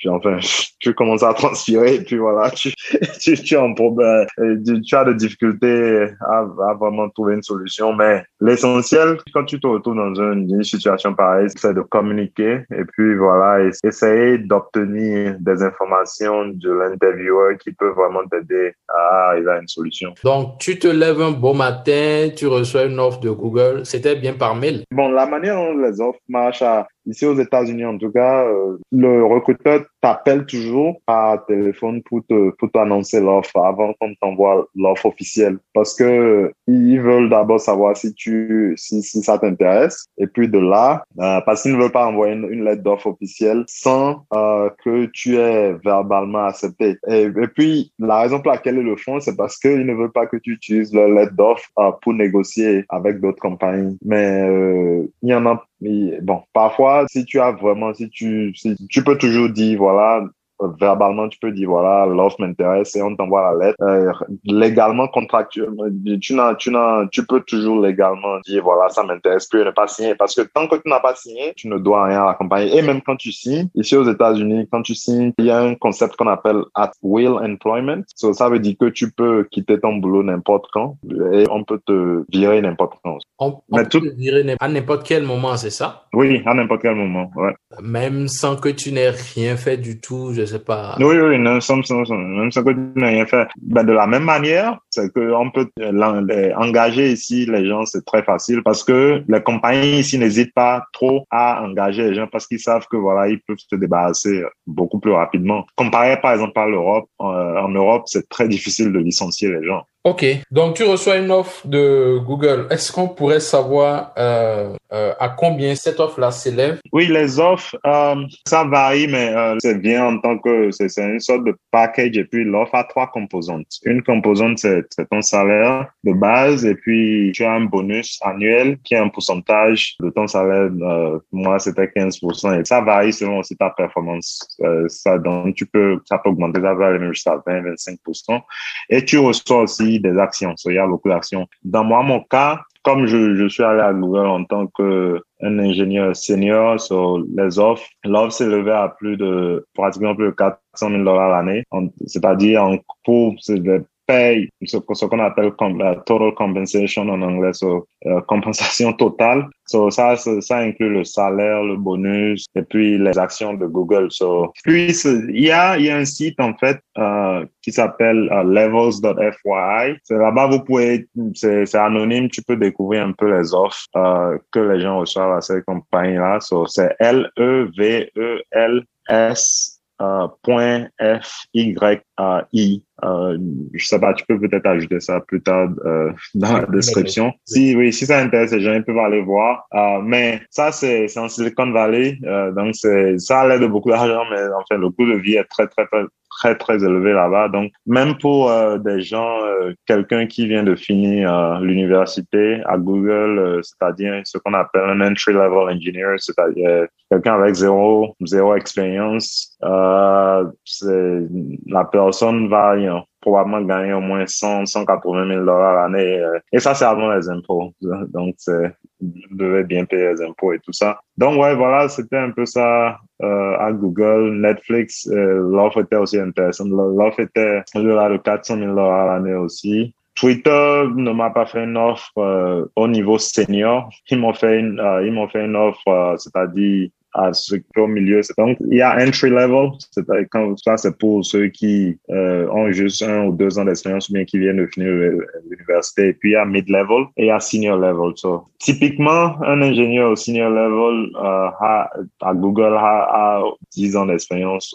enfin, (laughs) tu commences à transpirer et puis voilà, tu, (laughs) tu, tu, as, un problème, euh, tu as des difficultés à, à, vraiment trouver une solution. Mais l'essentiel, quand tu te retrouves dans une, une situation pareille, c'est de communiquer et puis voilà, essayer d'obtenir des informations de l'intervieweur qui peut vraiment t'aider à arriver à une solution. Donc, tu te lèves un beau matin, tu reçois une offre de Google. C'était bien par mail? Bon, la manière dont les offres marchent à, Ici aux États-Unis, en tout cas, euh, le recruteur t'appelle toujours par téléphone pour te pour t'annoncer l'offre avant qu'on t'envoie l'offre officielle, parce que ils veulent d'abord savoir si tu si si ça t'intéresse, et puis de là, euh, parce qu'ils ne veulent pas envoyer une, lettre d'offre officielle sans euh, que tu aies verbalement accepté. Et, puis la raison pour laquelle ils le font, c'est parce qu'ils ne veulent pas que tu utilises leur lettre d'offre pour négocier avec d'autres compagnies. Mais il y en a bon, parfois, si tu as vraiment, si tu, si, tu peux toujours dire, voilà, verbalement, tu peux dire, voilà, l'offre m'intéresse et on t'envoie la lettre. Euh, légalement, contractuellement, tu, n'as, tu, n'as, tu peux toujours légalement dire, voilà, ça m'intéresse plus ne pas signer. Parce que tant que tu n'as pas signé, tu ne dois rien à la compagnie. Et même quand tu signes, ici aux États-Unis, quand tu signes, il y a un concept qu'on appelle at will employment. ça veut dire que tu peux quitter ton boulot n'importe quand et on peut te virer n'importe quand. On, peut te virer à n'importe quel moment, c'est ça? Oui, à n'importe quel moment, ouais. Même sans que tu n'aies rien fait du tout, je Oui, oui, sans, même sans que tu n'aies rien fait. Ben, de la même manière, c'est qu'on peut engager ici les gens, c'est très facile parce que les compagnies ici n'hésitent pas trop à engager les gens parce qu'ils savent que voilà, ils peuvent se débarrasser beaucoup plus rapidement. Comparé par exemple à l'Europe, euh, en Europe, c'est très difficile de licencier les gens. Ok, donc tu reçois une offre de Google. Est-ce qu'on pourrait savoir euh, euh, à combien cette offre-là s'élève? Oui, les offres, euh, ça varie, mais c'est bien en tant que c'est une sorte de package. Et puis l'offre a trois composantes. Une composante, c'est ton salaire de base, et puis tu as un bonus annuel qui est un pourcentage de ton salaire. Moi, c'était 15%, et ça varie selon aussi ta performance. Ça, donc tu peux, ça peut augmenter, ça va aller jusqu'à 20-25%. Et tu reçois aussi des actions. il y a beaucoup d'actions. Dans mon cas, comme je, suis allé à Google en tant que ingénieur senior sur les offres, l'offre s'est levée à plus de, pratiquement plus de 400 000 dollars l'année. C'est-à-dire, en cours, c'est ce, qu'on appelle la total compensation en anglais, so, euh, compensation totale. So, ça, ça inclut le salaire, le bonus et puis les actions de Google. So, puis, il y a, y a un site, en fait, euh, qui s'appelle uh, levels.fyi. Là-bas, vous pouvez, c'est anonyme, tu peux découvrir un peu les offres euh, que les gens reçoivent à cette compagnie-là. So, c'est L-E-V-E-L-S euh, point F Y A I. Euh, je sais pas, tu peux peut-être ajouter ça plus tard euh, dans la description. Si oui, si ça intéresse les gens, ils peuvent aller voir. Euh, mais ça c'est c'est en Silicon Valley, euh, donc c'est ça a l'air de beaucoup d'argent, mais en fait le coût de vie est très très très très très élevé là-bas. Donc même pour euh, des gens, quelqu'un qui vient de finir l'université à Google, c'est-à-dire ce qu'on appelle un entry level engineer, c'est-à-dire quelqu'un avec zéro zéro expérience, c'est la personne va probablement gagner au moins 100, 180 000 dollars l'année. Euh, et ça, c'est avant les impôts. (laughs) Donc, vous devez bien payer les impôts et tout ça. Donc, ouais, voilà, c'était un peu ça euh, à Google. Netflix, euh, l'offre était aussi intéressante. L'offre était de 400 000 dollars l'année aussi. Twitter ne m'a pas fait une offre euh, au niveau senior. Ils m'ont fait une, euh, ils m'ont fait une offre, c'est-à-dire à au milieu. Donc, il y a entry level, c'est quand ça c'est pour ceux qui euh, ont juste un ou deux ans d'expérience ou bien qui viennent de finir l'université. Et puis il y a mid level et il y a senior level. So, typiquement, un ingénieur au senior level euh, à Google a, a 10 ans d'expérience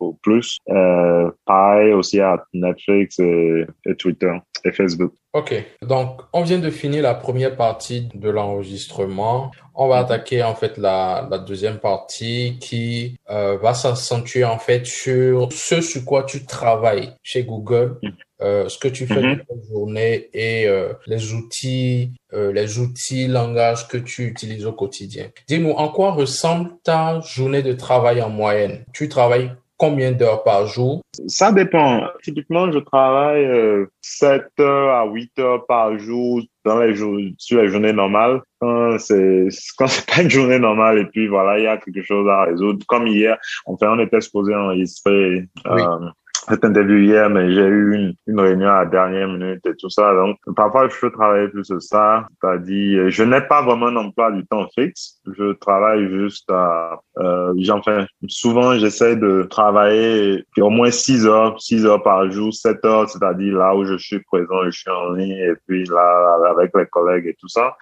ou plus. Euh, pareil aussi à Netflix et, et Twitter et Facebook. Ok, donc on vient de finir la première partie de l'enregistrement. On va attaquer en fait la, la deuxième partie qui euh, va s'accentuer en fait sur ce sur quoi tu travailles chez Google, euh, ce que tu fais mm toute journée et euh, les outils, euh, les outils, langages que tu utilises au quotidien. Dis-nous en quoi ressemble ta journée de travail en moyenne? Tu travailles combien d'heures par jour? Ça dépend. Typiquement, je travaille euh, 7 heures à 8 heures par jour dans les jours, sur les journées normales. Quand c'est, quand (laughs) c'est pas une journée normale et puis voilà, il y a quelque chose à résoudre. Comme hier, enfin, on était supposé enregistrer oui. euh, cette interview hier, mais j'ai eu une, une, réunion à la dernière minute et tout ça. Donc, parfois, je peux travailler plus que ça. C'est-à-dire, je n'ai pas vraiment un emploi du temps fixe. Je travaille juste à, euh, enfin, souvent, j'essaie de travailler au moins 6 heures, 6 heures par jour, 7 heures, c'est-à-dire là où je suis présent, je suis en ligne et puis là, avec les collègues et tout ça.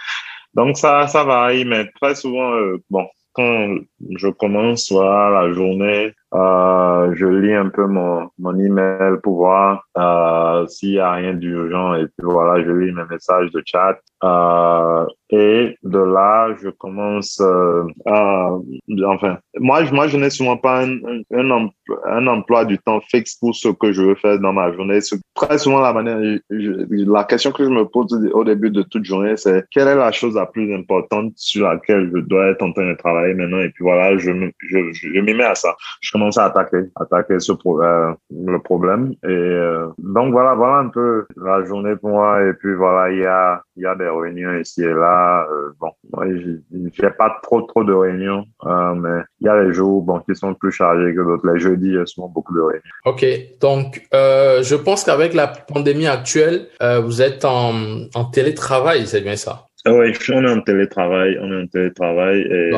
Donc, ça, ça varie, mais très souvent, euh, bon, quand je commence soit la journée, euh, je lis un peu mon, mon email pour voir euh, s'il y a rien d'urgent et puis voilà, je lis mes messages de chat. Euh, et de là, je commence euh, à, enfin, moi, moi, je n'ai souvent pas un, un, un, emploi, du temps fixe pour ce que je veux faire dans ma journée. Très souvent, la manière, la question que je me pose au début de toute journée, c'est quelle est la chose la plus importante sur laquelle je dois être en train de travailler maintenant? Et puis voilà, je, je, je m'y mets à ça. Commence à attaquer, attaquer ce euh, le problème. Et euh, donc voilà, voilà un peu la journée pour moi. Et puis voilà, il y a, il y a des réunions ici et là. Euh, bon, fais pas trop trop de réunions, euh, mais il y a les jours bon qui sont plus chargés que d'autres. Les jeudis, il y a souvent beaucoup de réunions. Ok, donc euh, je pense qu'avec la pandémie actuelle, euh, vous êtes en, en télétravail, c'est bien ça? Oui, (laughs) on est en télétravail, on est en télétravail et,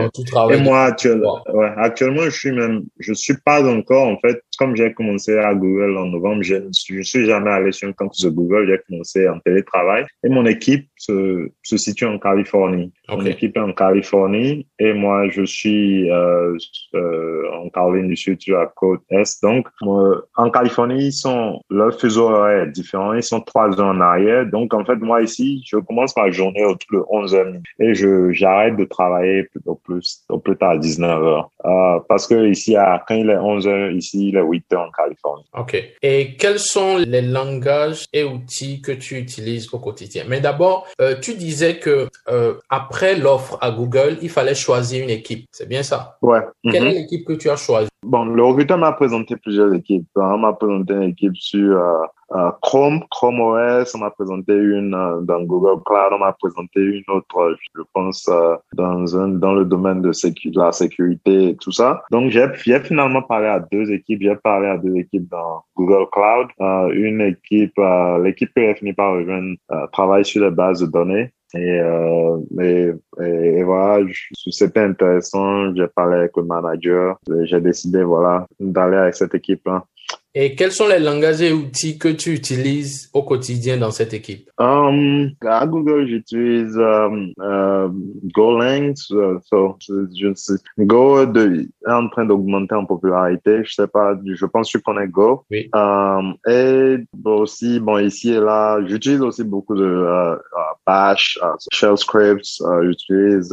et moi actuellement, ouais, actuellement je suis même, je suis pas encore en fait, comme j'ai commencé à Google en novembre, je ne suis, je suis jamais allé sur un campus de Google, j'ai commencé en télétravail et mon équipe se, se situe en Californie. Mon équipe est en Californie et moi je suis euh, euh, en Caroline du Sud sur la côte est. Donc euh, en Californie ils sont leur fuseau horaire est différent, ils sont trois heures en arrière. Donc en fait moi ici je commence ma journée autour de 11 heures et je j'arrête de travailler plutôt plus au plus tard à 19 heures euh, parce que ici à quand il est 11 heures ici il est 8 heures en Californie. Ok. Et quels sont les langages et outils que tu utilises au quotidien? Mais d'abord euh, tu disais que euh, après l'offre à Google il fallait choisir une équipe. C'est bien ça? Ouais. Quelle mm est l'équipe que tu as choisie? Bon, le recruteur m'a présenté plusieurs équipes. On m'a présenté une équipe sur euh, euh, Chrome, Chrome OS, on m'a présenté une euh, dans Google Cloud, on m'a présenté une autre, je pense, dans un, dans le domaine de, sécu, de la sécurité et tout ça. Donc, j'ai finalement parlé à deux équipes. J'ai parlé à deux équipes dans Google Cloud. une équipe, l'équipe que j'ai fini par rejoindre, travaille sur les bases de données. Et, euh, et, et, voilà, c'était intéressant. J'ai parlé avec le manager. J'ai décidé, voilà, d'aller avec cette équipe-là. Et quels sont les langages et outils que tu utilises au quotidien dans cette équipe? Um, à Google, j'utilise um, uh, Golang. So, je, Go de, est en train d'augmenter en popularité. Je sais pas, je pense que tu connais Go. Oui. Um, et aussi, bon, ici et là, j'utilise aussi beaucoup de uh, uh Bash, uh, Shell Scripts. Uh, j'utilise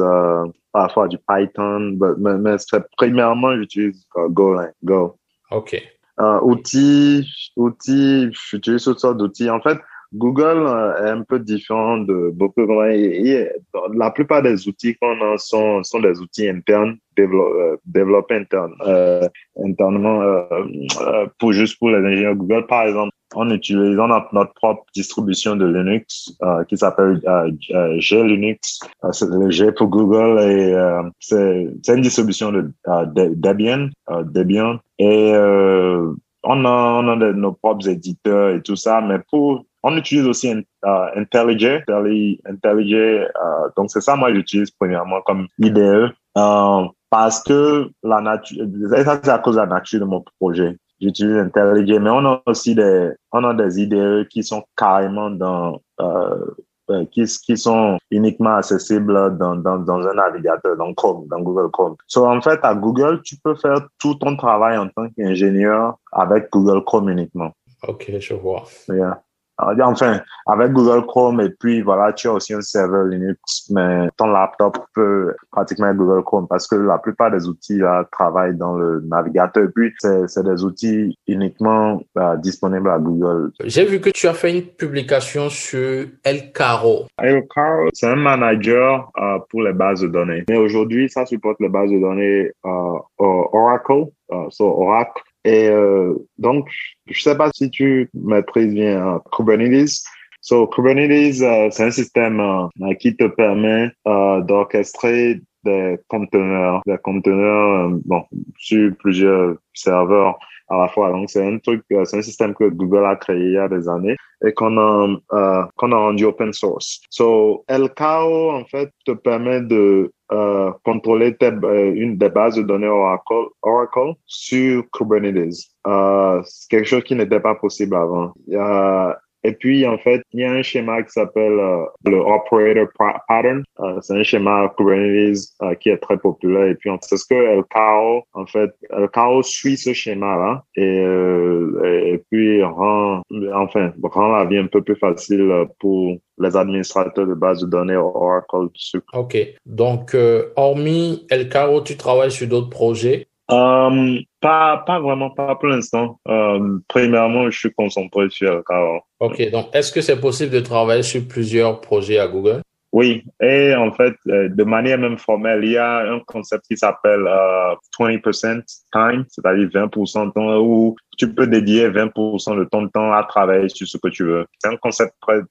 parfois du Python, mais, mais premièrement, j'utilise Golang. Go. OK. Euh, outils, outils, j'utilise toutes sortes d'outils. En fait, Google euh, est un peu différent de beaucoup. la plupart des outils qu'on a sont, sont des outils internes, euh, développés internes, euh, internement euh, pour juste pour les ingénieurs Google. Par exemple, on utilise, on a notre propre distribution de Linux qui s'appelle G Linux. c'est le G pour Google et c'est une distribution de Debian, Debian et on a, on a nos propres éditeurs et tout ça, mais pour on utilise aussi IntelliJ, IntelliJ, donc c'est ça moi j'utilise premièrement comme IDE parce que la nature, ça c'est à cause de la nature de mon projet. J'utilise IntelliJ, mais on a aussi des, on a des IDE qui sont carrément dans, euh, euh, qui, qui sont uniquement accessibles dans, dans, dans un navigateur, dans Chrome, dans Google Chrome. So, en fait, à Google, tu peux faire tout ton travail en tant qu'ingénieur avec Google Chrome uniquement. Ok, je vois. Yeah. Enfin, avec Google Chrome et puis voilà, tu as aussi un serveur Linux, mais ton laptop peut pratiquement être Google Chrome parce que la plupart des outils là, travaillent dans le navigateur. Et puis, c'est des outils uniquement euh, disponibles à Google. J'ai vu que tu as fait une publication sur El Caro. El Caro, c'est un manager euh, pour les bases de données. Mais aujourd'hui, ça supporte les bases de données euh, Oracle, so Oracle et euh, donc, je sais pas si tu maîtrises bien euh, Kubernetes. So, Kubernetes, euh, c'est un système euh, qui te permet d'orchestrer des conteneurs, des conteneurs bon, sur plusieurs serveurs à la fois. Donc, c'est un truc, c'est un système que Google a créé il y a des années et qu'on a, euh, qu'on a rendu open source. So, LKO, en fait, te permet de euh, contrôler euh, une des bases de données Oracle, Oracle sur Kubernetes. Euh, c'est quelque chose qui n'était pas possible avant. Et puis, en fait, il y a un schéma qui s'appelle euh, le Operator Pattern. Euh, c'est un schéma Kubernetes euh, qui est très populaire. Et puis, c'est ce que El Cao, en fait, El Cao suit ce schéma-là et, puis rend, enfin, rend la vie un peu plus facile pour les administrateurs de base de données Oracle. OK. Donc, hormis El Cao, tu travailles sur d'autres projets? Um, pas, pas vraiment, pas pour l'instant. Um, premièrement, je suis concentré sur Car. Ok, donc est-ce que c'est possible de travailler sur plusieurs projets à Google? Oui, et en fait, euh, de manière même formelle, il y a un concept qui s'appelle 20% euh, time, c'est-à-dire 20% de temps où tu peux dédier 20% de ton temps à travailler sur ce que tu veux. C'est un concept très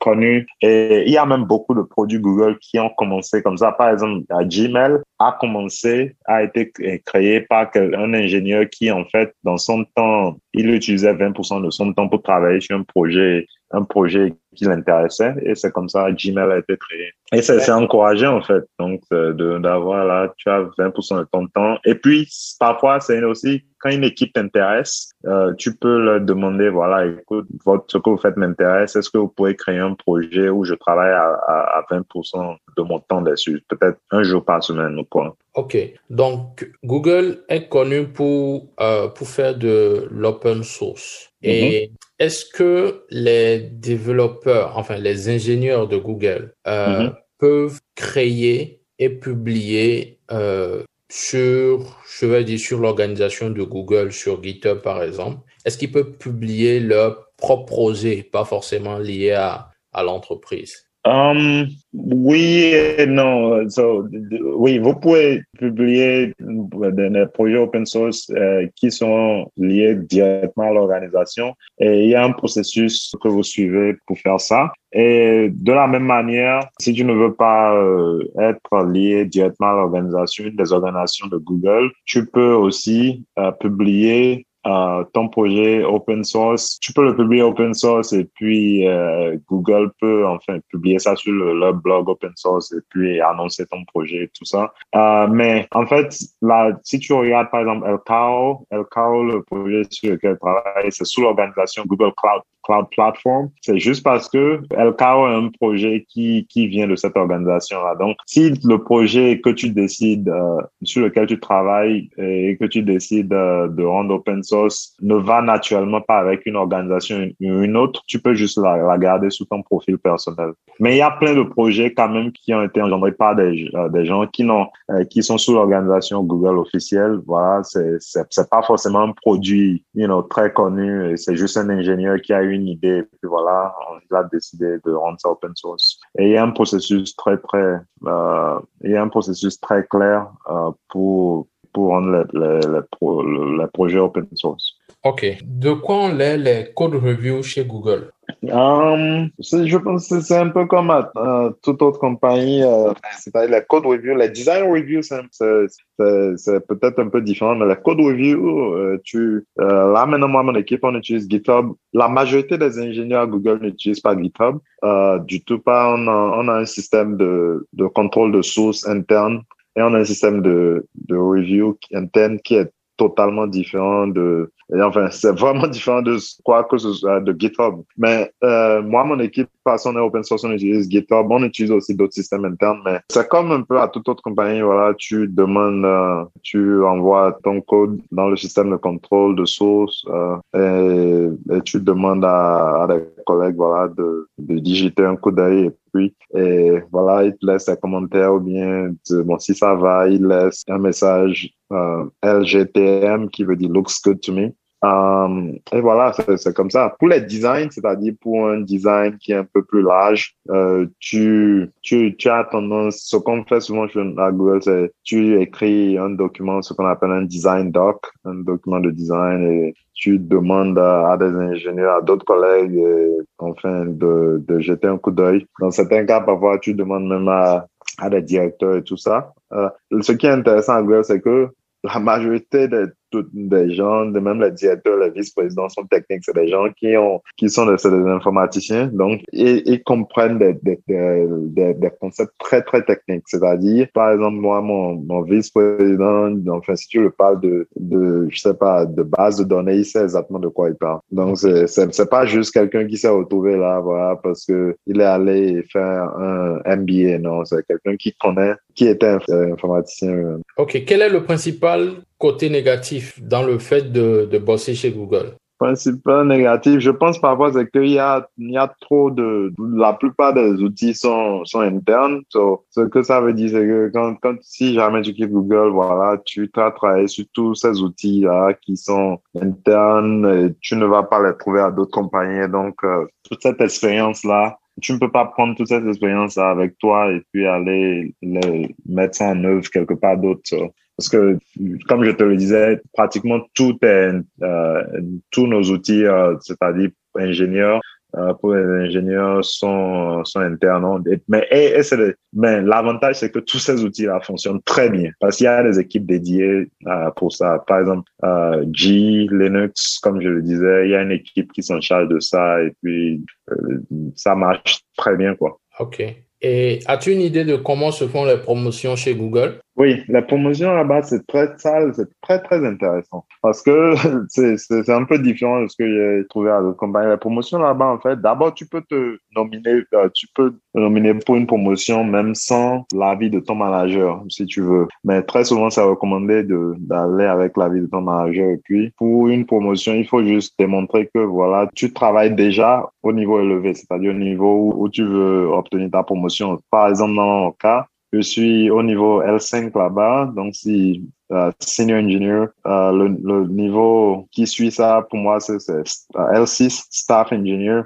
connu et il y a même beaucoup de produits Google qui ont commencé comme ça. Par exemple, Gmail a commencé, a été créé par un ingénieur qui, en fait, dans son temps, il utilisait 20% de son temps pour travailler sur un projet, un projet qui l'intéressait et c'est comme ça Gmail a été créé. Et c'est encourageant en fait, donc d'avoir là, tu as 20% de ton temps. Et puis parfois c'est aussi quand une équipe t'intéresse, euh, tu peux leur demander voilà, écoute, votre, ce que vous faites m'intéresse. Est-ce que vous pouvez créer un projet où je travaille à, à, à 20% de mon temps dessus, peut-être un jour par semaine ou quoi. Ok, donc Google est connu pour euh, pour faire de l'open source. Et mm-hmm. est-ce que les développeurs, enfin les ingénieurs de Google, euh, mm-hmm. peuvent créer et publier euh, sur, je vais dire, sur l'organisation de Google, sur GitHub par exemple, est-ce qu'ils peuvent publier leur propre projet, pas forcément lié à, à l'entreprise? Um, oui non. So, oui, vous pouvez publier des projets open source euh, qui sont liés directement à l'organisation et il y a un processus que vous suivez pour faire ça. Et de la même manière, si tu ne veux pas euh, être lié directement à l'organisation, des organisations de Google, tu peux aussi euh, publier euh, ton projet open source, tu peux le publier open source et puis euh, Google peut enfin publier ça sur le, leur blog open source et puis annoncer ton projet et tout ça. Euh, mais en fait, là, si tu regardes par exemple Elcao, Elcao, le projet sur lequel je travaille, c'est sous l'organisation Google Cloud Cloud Platform. C'est juste parce que LKO est un projet qui, qui vient de cette organisation-là. Donc, si le projet que tu décides, euh, sur lequel tu travailles et que tu décides euh, de rendre open source ne va naturellement pas avec une organisation ou une autre, tu peux juste la, la, garder sous ton profil personnel. Mais il y a plein de projets quand même qui ont été engendrés par des, euh, des gens qui n'ont, qui sont sous l'organisation Google officielle. Voilà, c'est, c'est, c'est pas forcément un produit, you know, très connu. C'est juste un ingénieur qui a eu une idée, et puis voilà, on a décidé de rendre ça open source. Et il y a un processus très, très, euh, il y a un processus très clair euh, pour, pour rendre les, les, les, projets open source. OK. De quoi on l'est les code reviews chez Google? Um, je pense que c'est un peu comme uh, toute autre compagnie, uh, c'est-à-dire la code review, la design review, c'est peut-être un peu différent, mais la code review, uh, tu, là maintenant, mon équipe, on utilise GitHub. La majorité des ingénieurs Google n'utilisent pas GitHub, du tout pas. On a, un système de, de contrôle de source interne et on a un système de, de review interne qui est totalement différent de, enfin, (laughs) c'est vraiment différent de quoi que ce soit de GitHub. Mais euh, moi, mon équipe, parce qu'on est open source, on utilise GitHub, on utilise aussi d'autres systèmes internes, mais c'est comme un peu à toute autre compagnie, voilà, tu demandes, euh, tu envoies ton code dans le système de contrôle de source euh, et, tu demandes à, à des collègues, voilà, de, de digiter un coup d'œil puis et voilà, il te laisse un commentaire ou bien bon si ça va, il laisse un message euh, LGTM qui veut dire looks good to me. Um, et voilà, c'est comme ça. Pour les designs, c'est-à-dire pour un design qui est un peu plus large, euh, tu, tu, tu as tendance, ce qu'on fait souvent à Google, c'est tu écris un document, ce qu'on appelle un design doc, un document de design, et tu demandes à, des ingénieurs, à d'autres collègues, enfin, de, de jeter un coup d'œil. Dans certains cas, parfois, tu demandes même à, à des directeurs et tout ça. Euh, ce qui est intéressant à Google, c'est que la majorité des des gens, de même les directeurs, les vice-présidents sont techniques. C'est des gens qui ont, qui sont des, informaticiens. Donc, ils, comprennent des, des, des, des, concepts très, très techniques. C'est-à-dire, par exemple, moi, mon, mon vice-président, enfin, si tu le parles de, de, je sais pas, de base de données, il sait exactement de quoi il parle. Donc, c'est, c'est, pas juste quelqu'un qui s'est retrouvé là, voilà, parce que il est allé faire un MBA. Non, c'est quelqu'un qui connaît, qui était informaticien. OK. Quel est le principal côté négatif dans le fait de, de bosser chez Google? Principal négatif, je pense parfois, c'est qu'il y a, il y a trop de, la plupart des outils sont, sont internes. ce que ça veut dire, c'est que quand, si jamais tu quittes Google, voilà, tu as travaillé sur tous ces outils-là qui sont internes et tu ne vas pas les trouver à d'autres compagnies. Donc, euh, toute cette expérience-là, tu ne peux pas prendre toute cette expérience avec toi et puis aller les mettre en œuvre quelque part d'autre. Parce que, comme je te le disais, pratiquement tout est, euh, tous nos outils, euh, c'est-à-dire ingénieurs, pour les ingénieurs sont, sont internes. Mais, et, et mais l'avantage, c'est que tous ces outils-là fonctionnent très bien parce qu'il y a des équipes dédiées euh, pour ça. Par exemple, euh, G, Linux, comme je le disais, il y a une équipe qui s'en charge de ça et puis euh, ça marche très bien, quoi. OK. Et as-tu une idée de comment se font les promotions chez Google? Oui, la promotion là-bas, c'est très sale, c'est très, très intéressant. Parce que (laughs) c'est un peu différent de ce que j'ai trouvé à la compagnie. La promotion là-bas, en fait, d'abord, tu peux te nominer, euh, tu peux te nominer pour une promotion même sans l'avis de ton manager, si tu veux. Mais très souvent, c'est recommandé d'aller avec l'avis de ton manager. Et puis, pour une promotion, il faut juste démontrer que, voilà, tu travailles déjà au niveau élevé, c'est-à-dire au niveau où, où tu veux obtenir ta promotion par exemple, dans mon cas, je suis au niveau L5 là-bas. Donc, si senior engineer. Le, le, niveau qui suit ça, pour moi, c'est L6, staff engineer.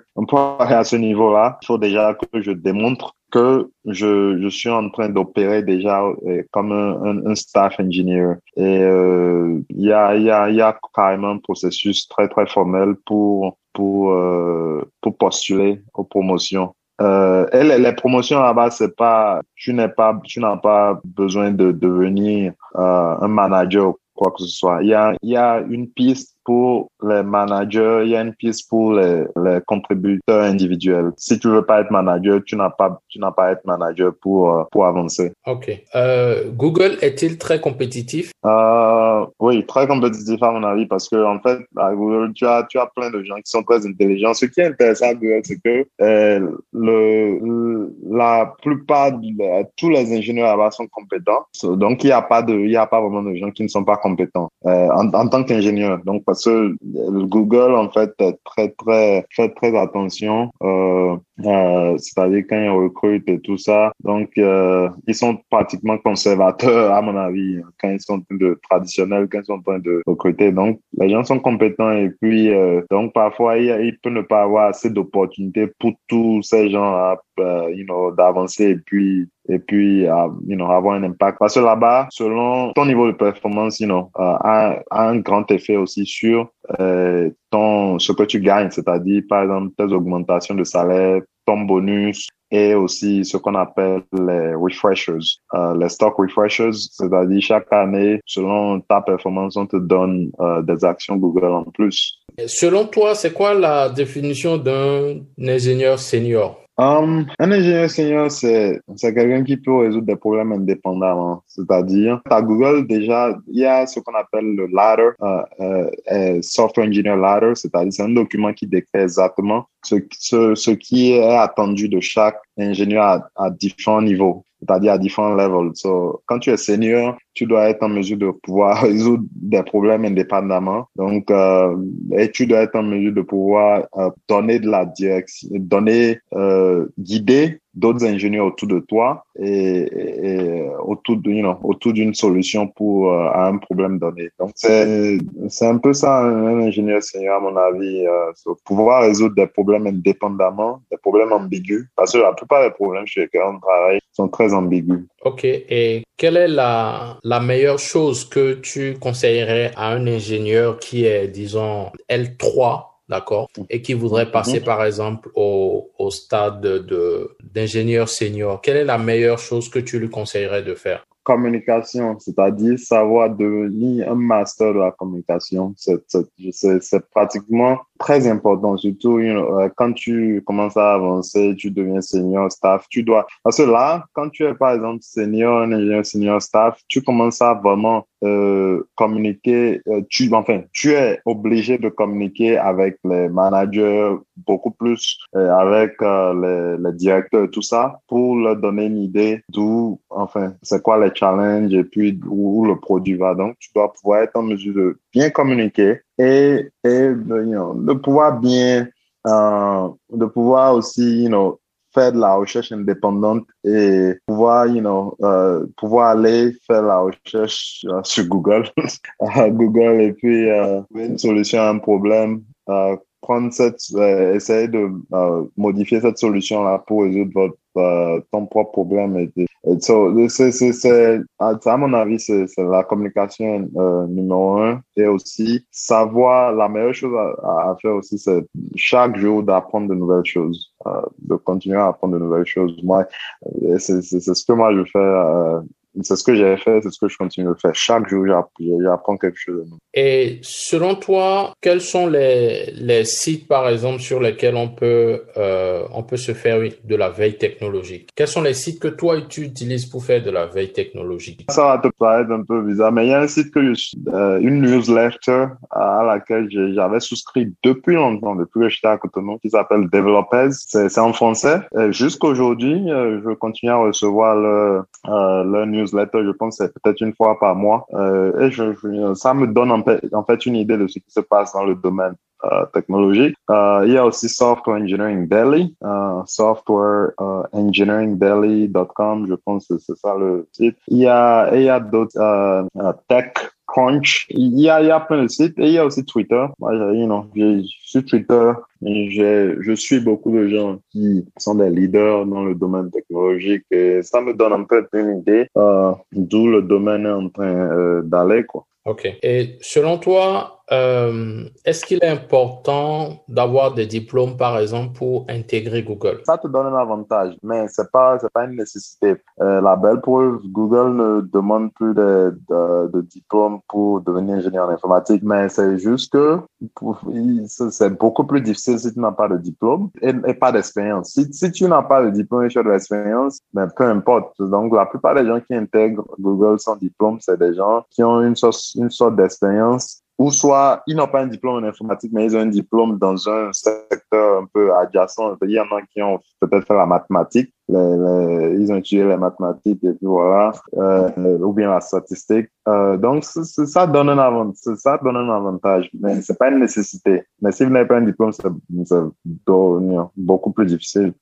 Aller à ce niveau-là. Il faut déjà que je démontre que je, je suis en train d'opérer déjà euh, comme un, un, staff engineer. Et euh, il y, a, y, a, y a carrément un processus très, très formel pour, pour, euh, pour postuler aux promotions. Euh, et les, les promotions là-bas, c'est pas, tu n'es pas, tu n'as pas besoin de devenir euh, un manager ou quoi que ce soit. Il y a, il y a une piste pour les managers, il y a une piste pour les, les contributeurs individuels. Si tu veux pas être manager, tu n'as pas, tu n'as pas à être manager pour, euh, pour avancer. OK. Euh, Google est-il très compétitif? Euh, oui, très compétitif à mon avis parce que, en fait, à Google, tu as, tu as plein de gens qui sont très intelligents. Ce qui est intéressant à Google, c'est que euh, le, la plupart, de, tous les ingénieurs là-bas sont compétents. Donc, il n'y a pas de, il y a pas vraiment de gens qui ne sont pas compétents en, en tant qu'ingénieur. Donc, parce que Google, en fait, très, très, fait très attention. Euh, euh, c'est-à-dire quand ils recrutent et tout ça. Donc, euh, ils sont pratiquement conservateurs, à mon avis, quand ils sont de traditionnels, quand ils sont en train de recruter. Donc, les gens sont compétents et puis, donc, parfois, il, il, peut ne pas avoir assez d'opportunités pour tous ces gens à, uh, you know, d'avancer et puis et puis uh, you know, avoir un impact. Parce que là-bas, selon ton niveau de performance, you know, uh, a, un grand effet aussi sur euh, ton, ce que tu gagnes, c'est-à-dire, par exemple, tes augmentations de salaire, ton bonus et aussi ce qu'on appelle les refreshers, euh, les stock refreshers, c'est-à-dire chaque année, selon ta performance, on te donne euh, des actions Google en plus. Selon toi, c'est quoi la définition d'un ingénieur senior? Um, un ingénieur senior, c'est, c'est quelqu'un qui peut résoudre des problèmes indépendamment. C'est-à-dire, à Google, déjà, il y a ce qu'on appelle le ladder, euh, euh, software engineer ladder, c'est-à-dire c'est un document qui décrit exactement ce, ce, ce qui est attendu de chaque ingénieur à, à différents niveaux c'est-à-dire à différents levels. So, quand tu es senior, tu dois être en mesure de pouvoir (laughs) résoudre des problèmes indépendamment. Donc, euh, et tu dois être en mesure de pouvoir euh, donner de la direction, donner, euh, guider d'autres ingénieurs autour de toi et, et autour de, you know, autour d'une solution pour euh, à un problème donné. Donc c'est c'est un peu ça un, ingénieur senior à mon avis, euh, pouvoir résoudre des problèmes indépendamment, des problèmes ambigus parce que la plupart des problèmes chez lesquels on travaille sont très ambigus. Ok. Et quelle est la la meilleure chose que tu conseillerais à un ingénieur qui est disons L3 d'accord, et qui voudrait passer, par exemple, au, au stade de, d'ingénieur senior, quelle est la meilleure chose que tu lui conseillerais de faire? Communication, c'est-à-dire savoir devenir un master de la communication. C'est pratiquement très important, surtout you know, quand tu commences à avancer, tu deviens senior staff, tu dois... Parce que là, quand tu es par exemple senior, senior staff, tu commences à vraiment euh, communiquer, euh, tu, enfin, tu es obligé de communiquer avec les managers, beaucoup plus euh, avec euh, les, les, directeurs, tout ça, pour leur donner une idée d'où, enfin, c'est quoi les challenges et puis où le produit va. Donc, tu dois pouvoir être en mesure de bien communiquer et, et you know, de pouvoir bien, euh, de pouvoir aussi, you know, faire de la recherche indépendante et pouvoir, you know, euh, pouvoir aller faire la recherche euh, sur Google, (laughs) Google et puis trouver une solution à un problème, prendre cette, essayer de modifier cette solution là pour résoudre votre euh, ton propre problème. Et, et so, c'est, à, mon avis, c'est, la communication euh, numéro un. Et aussi, savoir, la meilleure chose à, faire aussi, c'est chaque jour d'apprendre de nouvelles choses, euh, de continuer à apprendre de nouvelles choses. Moi, c'est, ce que moi je fais c'est ce que j'ai fait, c'est ce que je continue de faire. Chaque jour, j'apprends quelque chose. Et selon toi, quels sont les, les sites, par exemple, sur lesquels on peut, euh, on peut se faire de la veille technologique? Quels sont les sites que toi, tu utilises pour faire de la veille technologique? Ça va te paraître un peu bizarre, mais il y a un site que je, euh, une newsletter à laquelle j'avais souscrit depuis longtemps, depuis que j'étais à Cotonou, qui s'appelle Developers. C'est en français. Jusqu'aujourd'hui, euh, je continue à recevoir le, euh, le news newsletter, je pense c'est peut-être une fois par mois. Euh, et ça me donne en fait, une idée de ce qui se passe dans le domaine. technologique. il y a aussi Software Engineering Daily, softwareengineeringdaily.com, je pense que c'est ça le site. Il y a, il y a d'autres tech Crunch. Il y a, plein de sites et il y a aussi Twitter. Moi, you know, je suis Twitter je suis beaucoup de gens qui sont des leaders dans le domaine technologique et ça me donne un peu une idée euh, d'où le domaine est en train euh, d'aller. Quoi. OK. Et selon toi, euh, est-ce qu'il est important d'avoir des diplômes, par exemple, pour intégrer Google? Ça te donne un avantage, mais c'est pas, c'est pas une nécessité. Euh, la belle preuve, Google ne demande plus de, de, diplôme pour devenir ingénieur en informatique, mais c'est juste que c'est beaucoup plus difficile si tu n'as pas de diplôme et, pas d'expérience. Si, si tu n'as pas de diplôme et tu as de l'expérience, ben, peu importe. Donc, la plupart des gens qui intègrent Google sans diplôme, c'est des gens qui ont une sorte, une sorte d'expérience ou soit ils n'ont pas un diplôme en informatique, mais ils ont un diplôme dans un secteur un peu adjacent. Il y en a qui ont peut-être fait la mathématique, les, ils ont étudié les mathématiques et puis voilà, euh, ou bien la statistique. Euh, donc ça donne un avantage, ça donne un avantage, mais c'est pas une nécessité. Mais si vous n'avez pas un diplôme, c'est beaucoup plus difficile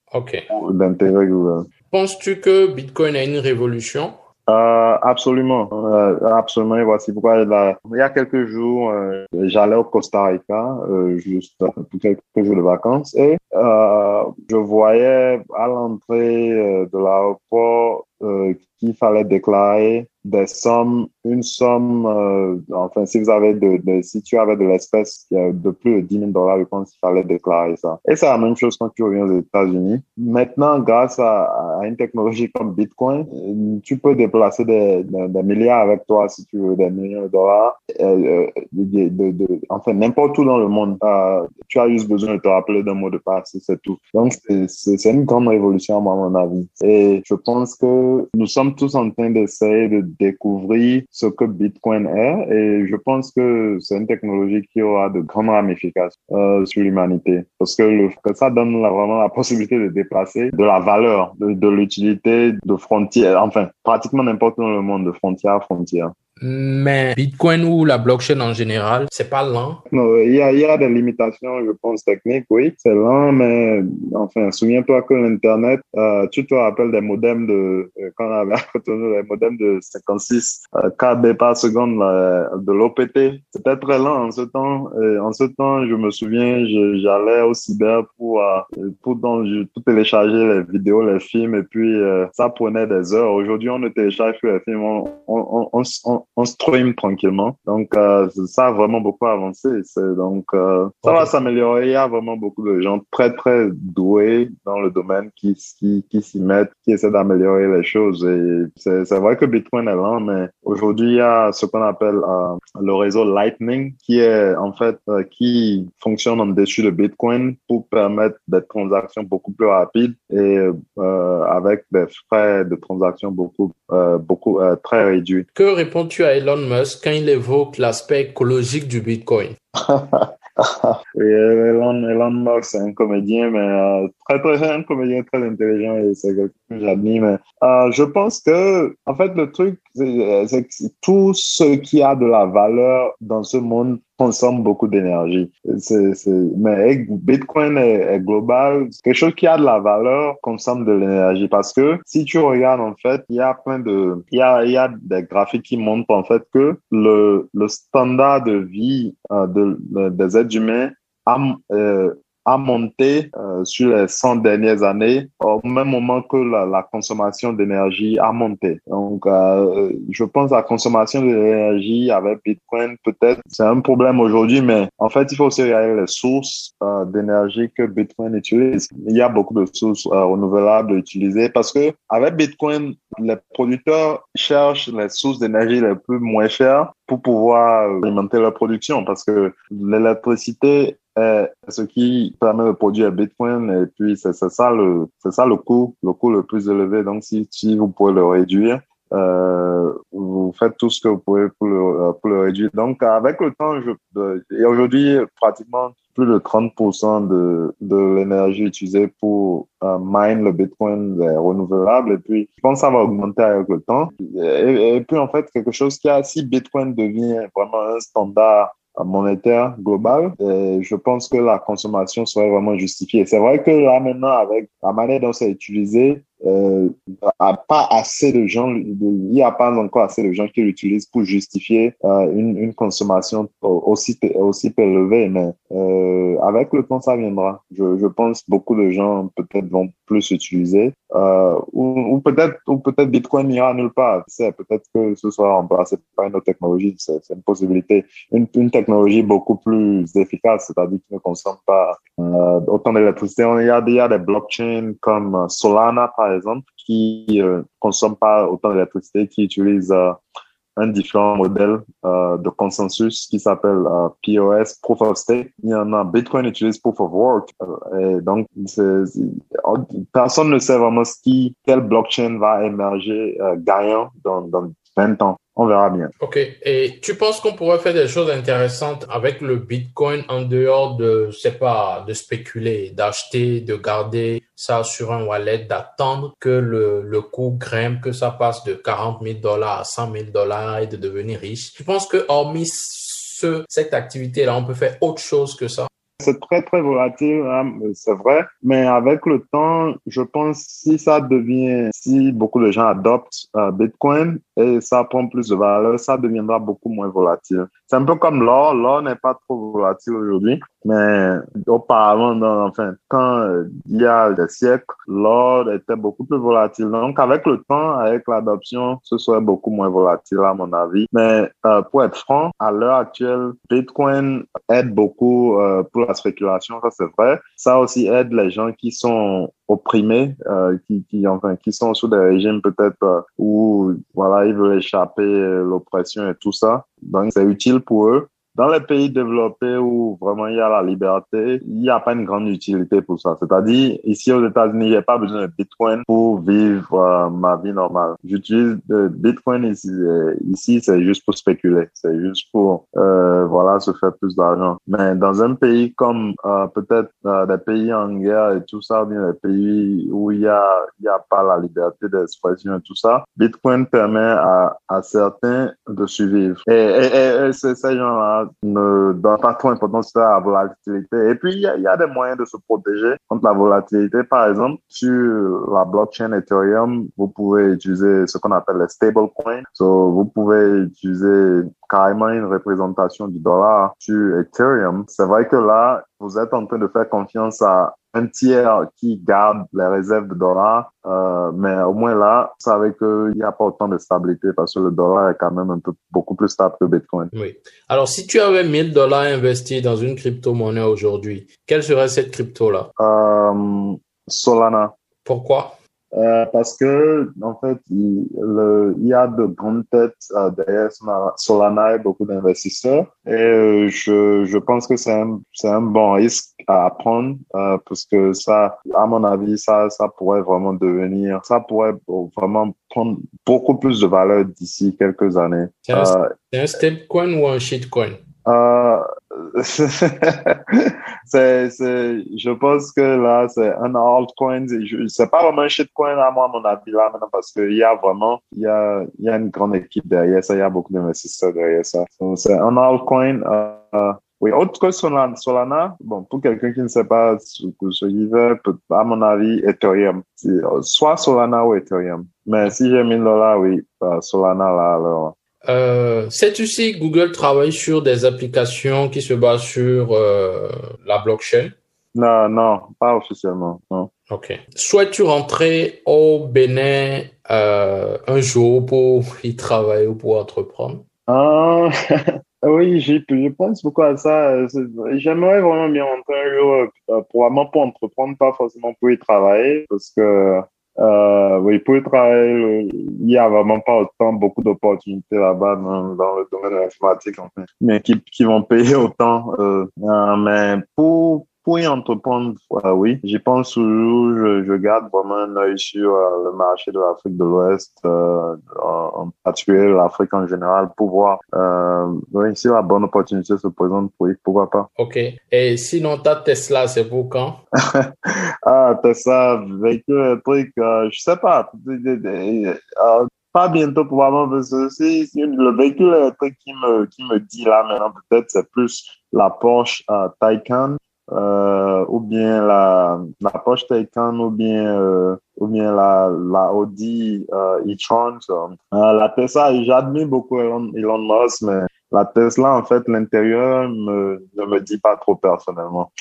d'intégrer Google. Penses-tu que Bitcoin a une révolution? Euh, absolument, euh, absolument. Et voici pourquoi il y a quelques jours, euh, j'allais au Costa Rica, euh, juste pour quelques jours de vacances, et je voyais à l'entrée de l'aéroport qu'il fallait déclarer des sommes, une somme, euh, enfin, si vous avez de, de, si tu avais de l'espèce de plus de 10 000 dollars, je pense qu'il fallait déclarer ça. Et c'est la même chose quand tu reviens aux États-Unis. Maintenant, grâce à, à, une technologie comme Bitcoin, tu peux déplacer des, des, milliards avec toi si tu veux, des millions de dollars, euh, euh de, de, enfin, n'importe où dans le monde. Euh, tu as juste besoin de te rappeler d'un mot de passe, c'est tout. Donc, c'est une grande révolution, à mon avis. Et je pense que nous sommes tous en train d'essayer de découvrir ce que Bitcoin est et je pense que c'est une technologie qui aura de grandes ramifications euh, sur l'humanité parce que, le, que ça donne vraiment la possibilité de déplacer de la valeur, de, de l'utilité de frontières, enfin pratiquement n'importe où dans le monde, de frontière à frontière. Mais Bitcoin ou la blockchain en général, c'est pas lent. Non, il y a, il y a des limitations, je pense, techniques, oui. C'est lent, mais enfin, souviens-toi que l'Internet, euh, tu te rappelles des modems de, euh, quand on avait (laughs) les modems de 56 euh, KB par seconde de l'OPT. C'était très lent en ce temps. Et en ce temps, je me souviens, j'allais au cyber pour, euh, pour, pour télécharger les vidéos, les films, et puis euh, ça prenait des heures. Aujourd'hui, on ne télécharge plus les films, on stream tranquillement. Donc, euh, ça a vraiment beaucoup avancé. Donc, euh, ça va s'améliorer. Il y a vraiment beaucoup de gens très, très doués dans le domaine qui, qui, qui s'y mettent, qui essaient d'améliorer les choses. Et c'est vrai que Bitcoin est lent, mais aujourd'hui, il y a ce qu'on appelle euh, le réseau Lightning qui est, en fait, qui fonctionne en dessus de Bitcoin pour permettre des transactions beaucoup plus rapides et avec des frais de transaction beaucoup, beaucoup, très réduits. Que réponds-tu à Elon Musk quand il évoque l'aspect écologique du Bitcoin. (laughs) Oui, Elon, Musk, c'est un comédien, mais euh, très, très, un très intelligent et Mais euh, je pense que, en fait, le truc, c'est que tout ce qui a de la valeur dans ce monde consomme beaucoup d'énergie. Mais Bitcoin est, global. Quelque chose qui a de la valeur consomme de l'énergie parce que si tu regardes, en fait, il y a plein de, il y a, il y a des graphiques qui montrent, en fait, que le, le standard de vie euh, de, des êtres humains euh, a monté euh, sur les 100 dernières années au même moment que la, la consommation d'énergie a monté. Donc, euh, je pense à la consommation d'énergie avec Bitcoin, peut-être c'est un problème aujourd'hui, mais en fait, il faut aussi regarder les sources euh, d'énergie que Bitcoin utilise. Il y a beaucoup de sources euh, renouvelables utilisées parce que avec Bitcoin, les producteurs cherchent les sources d'énergie les plus moins chères pour pouvoir alimenter leur production parce que l'électricité est ce qui permet de produire Bitcoin et puis c'est ça le c'est ça le coût le coût le plus élevé donc si, si vous pouvez le réduire euh, vous faites tout ce que vous pouvez pour le, euh, pour le réduire donc avec le temps je, et aujourd'hui pratiquement plus de 30% de, de l'énergie utilisée pour euh, mine le Bitcoin est renouvelable. Et puis, je pense que ça va augmenter avec le temps. Et, puis, en fait, quelque chose qui a, si Bitcoin devient vraiment un standard monétaire global, et je pense que la consommation serait vraiment justifiée. C'est vrai que là maintenant, avec la manière dont c'est utilisé, euh, a pas assez de gens, il n'y a pas encore assez de gens qui l'utilisent pour justifier euh, une, une, consommation aussi aussi élevée. Mais euh, avec le temps, ça viendra. Je, je pense beaucoup de gens peut-être vont plus utiliser euh, ou, peut-être ou peut-être Bitcoin n'ira nulle part. Peut-être que ce soit remplacé par une autre technologie. C'est une possibilité. Une, technologie beaucoup plus efficace, c'est-à-dire qui ne consomme pas euh, autant d'électricité. Il y a, il y a des blockchains comme Solana par exemple qui euh, consomment pas autant d'électricité, qui utilisent euh, un différent modèle euh, de consensus qui s'appelle euh, POS, Proof of Stake. Il y en a, Bitcoin utilise Proof of Work. Euh, et donc, personne ne sait vraiment ce qui, quel blockchain va émerger euh, gagnant dans, dans 20 ans on verra bien. Ok. Et tu penses qu'on pourrait faire des choses intéressantes avec le Bitcoin en dehors de, c'est pas, de spéculer, d'acheter, de garder ça sur un wallet, d'attendre que le, le coût grimpe, que ça passe de 40 000 dollars à 100 000 dollars et de devenir riche? Tu penses que hormis ce, cette activité-là, on peut faire autre chose que ça? C'est très, très volatile, hein, c'est vrai. Mais avec le temps, je pense si ça devient, si beaucoup de gens adoptent euh, Bitcoin et ça prend plus de valeur, ça deviendra beaucoup moins volatile. C'est un peu comme l'or. L'or n'est pas trop volatile aujourd'hui, mais auparavant, enfin, quand il y a des siècles, l'or était beaucoup plus volatile. Donc, avec le temps, avec l'adoption, ce serait beaucoup moins volatile, à mon avis. Mais euh, pour être franc, à l'heure actuelle, Bitcoin aide beaucoup euh, pour la spéculation, ça c'est vrai. Ça aussi aide les gens qui sont opprimés, euh, qui, qui, enfin, qui sont sous des régimes peut-être euh, où voilà, ils veulent échapper l'oppression et tout ça. Donc, c'est utile pour eux. Dans les pays développés où vraiment il y a la liberté, il n'y a pas une grande utilité pour ça. C'est-à-dire, ici aux États-Unis, j'ai pas besoin de Bitcoin pour vivre euh, ma vie normale. J'utilise le Bitcoin ici, euh, ici c'est juste pour spéculer. C'est juste pour, euh, voilà, se faire plus d'argent. Mais dans un pays comme euh, peut-être des pays en guerre et tout ça, bien des pays où il y a, il y a pas la liberté d'expression et tout ça, Bitcoin permet à, à certains de survivre. Et, et, et, et ces gens-là ne donne pas trop d'importance à la volatilité. Et puis, il y, a, il y, a, des moyens de se protéger contre la volatilité. Par exemple, sur la blockchain Ethereum, vous pouvez utiliser ce qu'on appelle les stablecoins. So, vous pouvez utiliser carrément une représentation du dollar sur Ethereum. C'est vrai que là, vous êtes en train de faire confiance à un tiers qui garde les réserves de dollars, euh, mais au moins là, vous savez qu'il n'y a pas autant de stabilité parce que le dollar est quand même un peu beaucoup plus stable que Bitcoin. Oui. Alors, si tu avais 1000 dollars investis dans une crypto-monnaie aujourd'hui, quelle serait cette crypto-là? Euh, Solana. Pourquoi? Euh, parce que en fait, il, le, il y a de grandes têtes euh, derrière Solana et beaucoup d'investisseurs. Et euh, je, je pense que c'est un, c'est un bon risque à prendre euh, parce que ça, à mon avis, ça, ça pourrait vraiment devenir, ça pourrait vraiment prendre beaucoup plus de valeur d'ici quelques années. C'est un, euh, un stablecoin ou un shitcoin? Euh, (laughs) c'est, je pense que là, c'est un altcoin. C'est pas vraiment un shitcoin à moi, à mon avis, là, maintenant, parce qu'il y a vraiment, il y a, y a une grande équipe derrière ça. Il y a beaucoup d'investisseurs derrière ça. C'est un altcoin. Euh, oui, autre que Solana, Solana, bon, pour quelqu'un qui ne sait pas ce, qu'il veut, à mon avis, Ethereum. Soit Solana ou Ethereum. Mais si j'ai 1000 dollars, oui, Solana, là, alors, euh, Sais-tu si Google travaille sur des applications qui se basent sur euh, la blockchain? Non, non, pas officiellement. Non. Ok. Souhaites-tu rentrer au Bénin euh, un jour pour y travailler ou pour entreprendre? Ah, (laughs) oui, je pense beaucoup à ça. J'aimerais vraiment bien rentrer un jour, probablement pour entreprendre, pas forcément pour y travailler, parce que euh, oui, pour travailler, il y a vraiment pas autant beaucoup d'opportunités là-bas dans, dans, le domaine de l'informatique, en fait, mais qui, qui vont payer autant. Euh, mais pour pour y entreprendre, euh, oui, j'y pense toujours. Je, je, garde vraiment un œil sur euh, le marché de l'Afrique de l'Ouest, euh, en particulier l'Afrique en général, pour voir oui, si la bonne opportunité se présente, pour y, pourquoi pas. Ok. Et sinon, ta Tesla, c'est pour quand? (laughs) Ah, Tesla, véhicule électrique, je sais pas. pas bientôt probablement parce que si, le véhicule électrique qui me, qui me dit là maintenant, peut-être c'est plus la Porsche euh, Taycan euh, ou bien la, la Porsche Taycan ou bien, euh, ou bien la, la Audi euh, e-tron. Euh, la Tesla, j'admire beaucoup Elon, Elon Musk, mais la Tesla, en fait, l'intérieur me, ne me dit pas trop personnellement.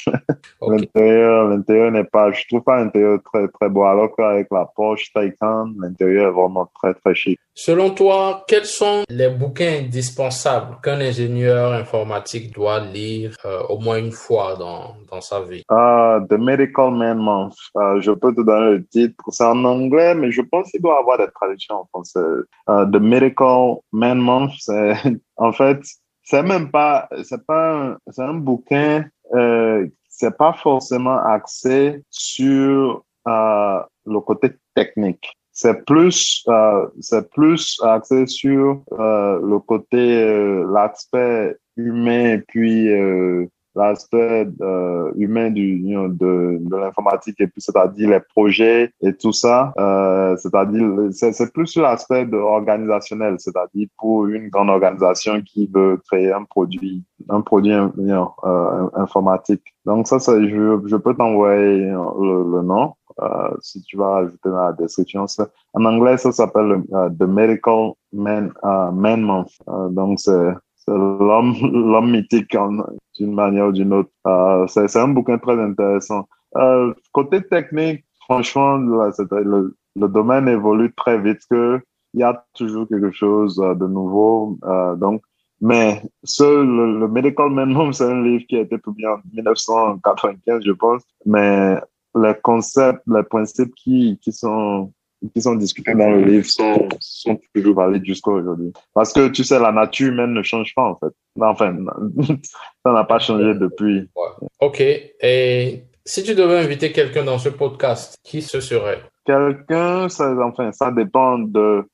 l'intérieur, l'intérieur n'est pas, je trouve pas l'intérieur très, très beau. Alors qu'avec la Porsche Taycan, l'intérieur est vraiment très, très chic. Selon toi, quels sont les bouquins indispensables qu'un ingénieur informatique doit lire euh, au moins une fois dans, dans sa vie? Uh, The Medical Man Month. Uh, je peux te donner le titre. C'est en anglais, mais je pense qu'il doit avoir des traductions en français. Uh, The Medical Man Month, c'est en fait, c'est même pas, c'est pas, c'est un bouquin, euh, c'est pas forcément axé sur euh, le côté technique. C'est plus, euh, c'est plus axé sur euh, le côté, euh, l'aspect humain, puis euh, l'aspect euh, humain du de, de l'informatique et puis c'est-à-dire les projets et tout ça euh, c'est-à-dire c'est, c'est plus l'aspect de organisationnel c'est-à-dire pour une grande organisation qui veut créer un produit un produit you euh, informatique. Donc ça, ça je, je peux t'envoyer le, le nom euh, si tu vas ajouter dans la description. En anglais ça s'appelle uh, The Medical Man, uh, Man Month. Uh, donc c'est c'est l'homme, (laughs) l'homme mythique d'une manière ou d'une autre. Euh, c'est, un bouquin très intéressant. Euh, côté technique, franchement, là, le, le domaine évolue très vite que il y a toujours quelque chose euh, de nouveau. Euh, donc, mais ce, le, le Medical Minimum, c'est un livre qui a été publié en 1995, je pense. Mais les concepts, les principes qui, qui sont qui sont discutés dans le livre sont, sont toujours valides jusqu'à aujourd'hui. Parce que, tu sais, la nature humaine ne change pas, en fait. Enfin, (laughs) ça n'a pas changé depuis. Ouais. OK. Et si tu devais inviter quelqu'un dans ce podcast, qui ce serait? Quelqu'un, ça, enfin, ça dépend de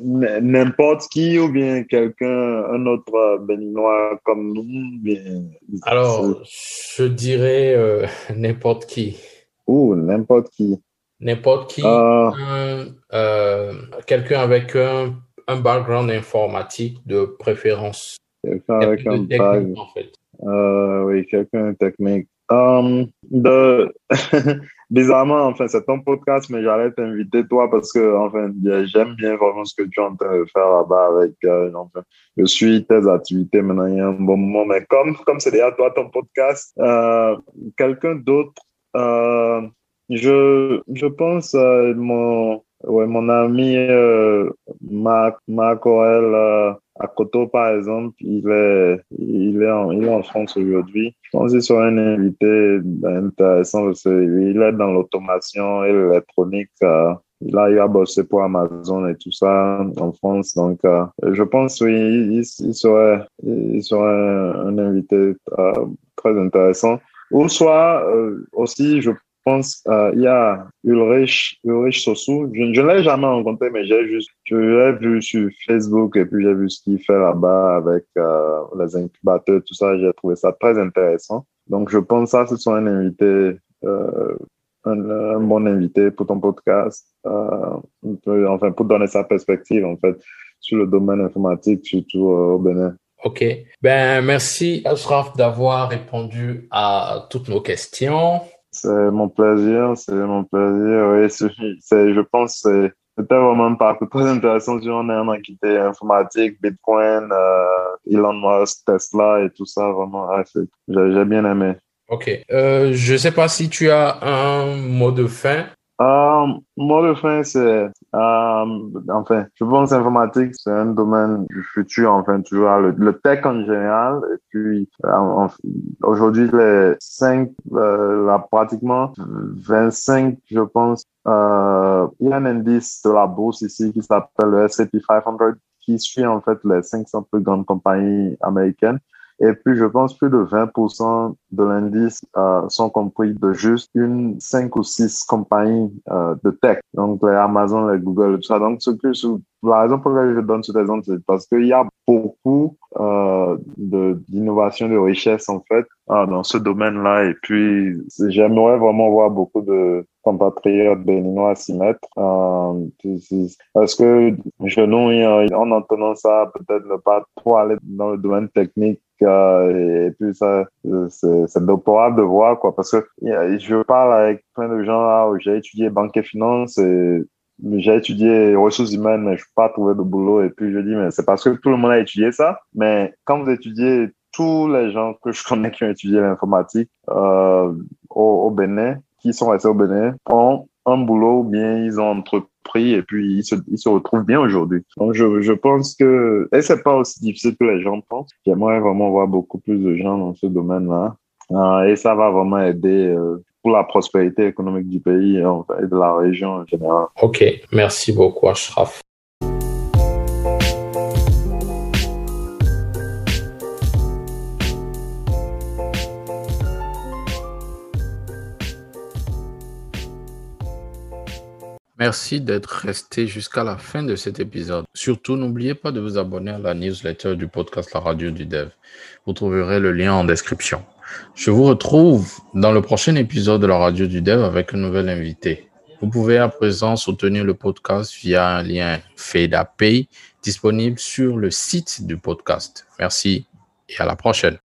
n'importe qui ou bien quelqu'un, un autre béninois comme nous. Bien, Alors, je dirais euh, (laughs) n'importe qui. Ou n'importe qui n'importe qui, euh, euh, quelqu'un avec un, un, background informatique de préférence. Quelqu'un avec un background. En fait. euh, oui, quelqu'un technique. Um, de... (laughs) Bizarrement, enfin, c'est ton podcast, mais j'allais t'inviter toi parce que, enfin, j'aime bien vraiment ce que tu es en train de faire là-bas avec, euh, enfin, je suis tes activités maintenant il y a un bon moment, mais comme, comme c'est déjà toi ton podcast, euh, quelqu'un d'autre, euh, je, je pense à mon, ouais, mon ami euh, Marc, Marc Aurel euh, à Koto, par exemple, il est, il est, en, il est en France aujourd'hui. Je pense qu'il sera un invité intéressant parce qu'il est dans l'automation et l'électronique. Euh, il a eu à bosser pour Amazon et tout ça en France. Donc, euh, je pense, oui, il, serait, il serait un, invité euh, très intéressant. Ou soit aussi, je pense, euh, il y a Ulrich, Ulrich Sossou. Je, ne l'ai jamais rencontré, mais j'ai juste, je l'ai vu sur Facebook et puis j'ai vu ce qu'il fait là-bas avec euh, les incubateurs, tout ça. J'ai trouvé ça très intéressant. Donc, je pense que ça, ce soit un invité, euh, un, bon invité pour ton podcast. Euh, enfin, pour donner sa perspective, en fait, sur le domaine informatique, surtout au Bénin. OK. Ben, merci, Ashraf, d'avoir répondu à toutes nos questions. C'est mon plaisir, c'est mon plaisir. Oui, c'est, je pense que c'était vraiment un parcours très intéressant sur un an qui était informatique, Bitcoin, euh, Elon Musk, Tesla et tout ça. Vraiment, ah, j'ai, bien aimé. Ok. Euh, je sais pas si tu as un mot de fin. Euh, mot de fin, c'est, euh, enfin, je pense que l'informatique, c'est un domaine du futur, enfin, toujours le, le tech en général. Et puis, euh, aujourd'hui, les cinq, euh, là, pratiquement 25, je pense, euh, il y a un indice de la bourse ici qui s'appelle le S&P 500 qui suit en fait les 500 plus grandes compagnies américaines. Et puis, je pense plus de 20% de l'indice euh, sont compris de juste une, cinq ou six compagnies euh, de tech. Donc, les Amazon, les Google, tout ça. Donc, ce que, la raison pour laquelle je donne cet exemple, c'est parce qu'il y a beaucoup euh, d'innovation, de, de richesse, en fait, euh, dans ce domaine-là. Et puis, j'aimerais vraiment voir beaucoup de compatriotes béninois s'y mettre. Euh, parce que je nous, en entendant ça, peut-être ne pas trop aller dans le domaine technique et puis ça c'est déplorable de voir quoi. Parce que je parle avec plein de gens là où j'ai étudié banque et finance et j'ai étudié ressources humaines mais je peux pas trouver de boulot. Et puis je dis mais c'est parce que tout le monde a étudié ça. Mais quand vous étudiez tous les gens que je connais qui ont étudié l'informatique euh, au, au Bénin qui sont restés au Bénin ont un boulot bien ils ont entrepris pris et puis il se, il se retrouve bien aujourd'hui. Donc je, je pense que et c'est pas aussi difficile que les gens pensent. J'aimerais vraiment voir beaucoup plus de gens dans ce domaine-là euh, et ça va vraiment aider euh, pour la prospérité économique du pays et de la région en général. Ok, merci beaucoup Ashraf. Merci d'être resté jusqu'à la fin de cet épisode. Surtout, n'oubliez pas de vous abonner à la newsletter du podcast La Radio du Dev. Vous trouverez le lien en description. Je vous retrouve dans le prochain épisode de La Radio du Dev avec un nouvel invité. Vous pouvez à présent soutenir le podcast via un lien FEDAPay disponible sur le site du podcast. Merci et à la prochaine.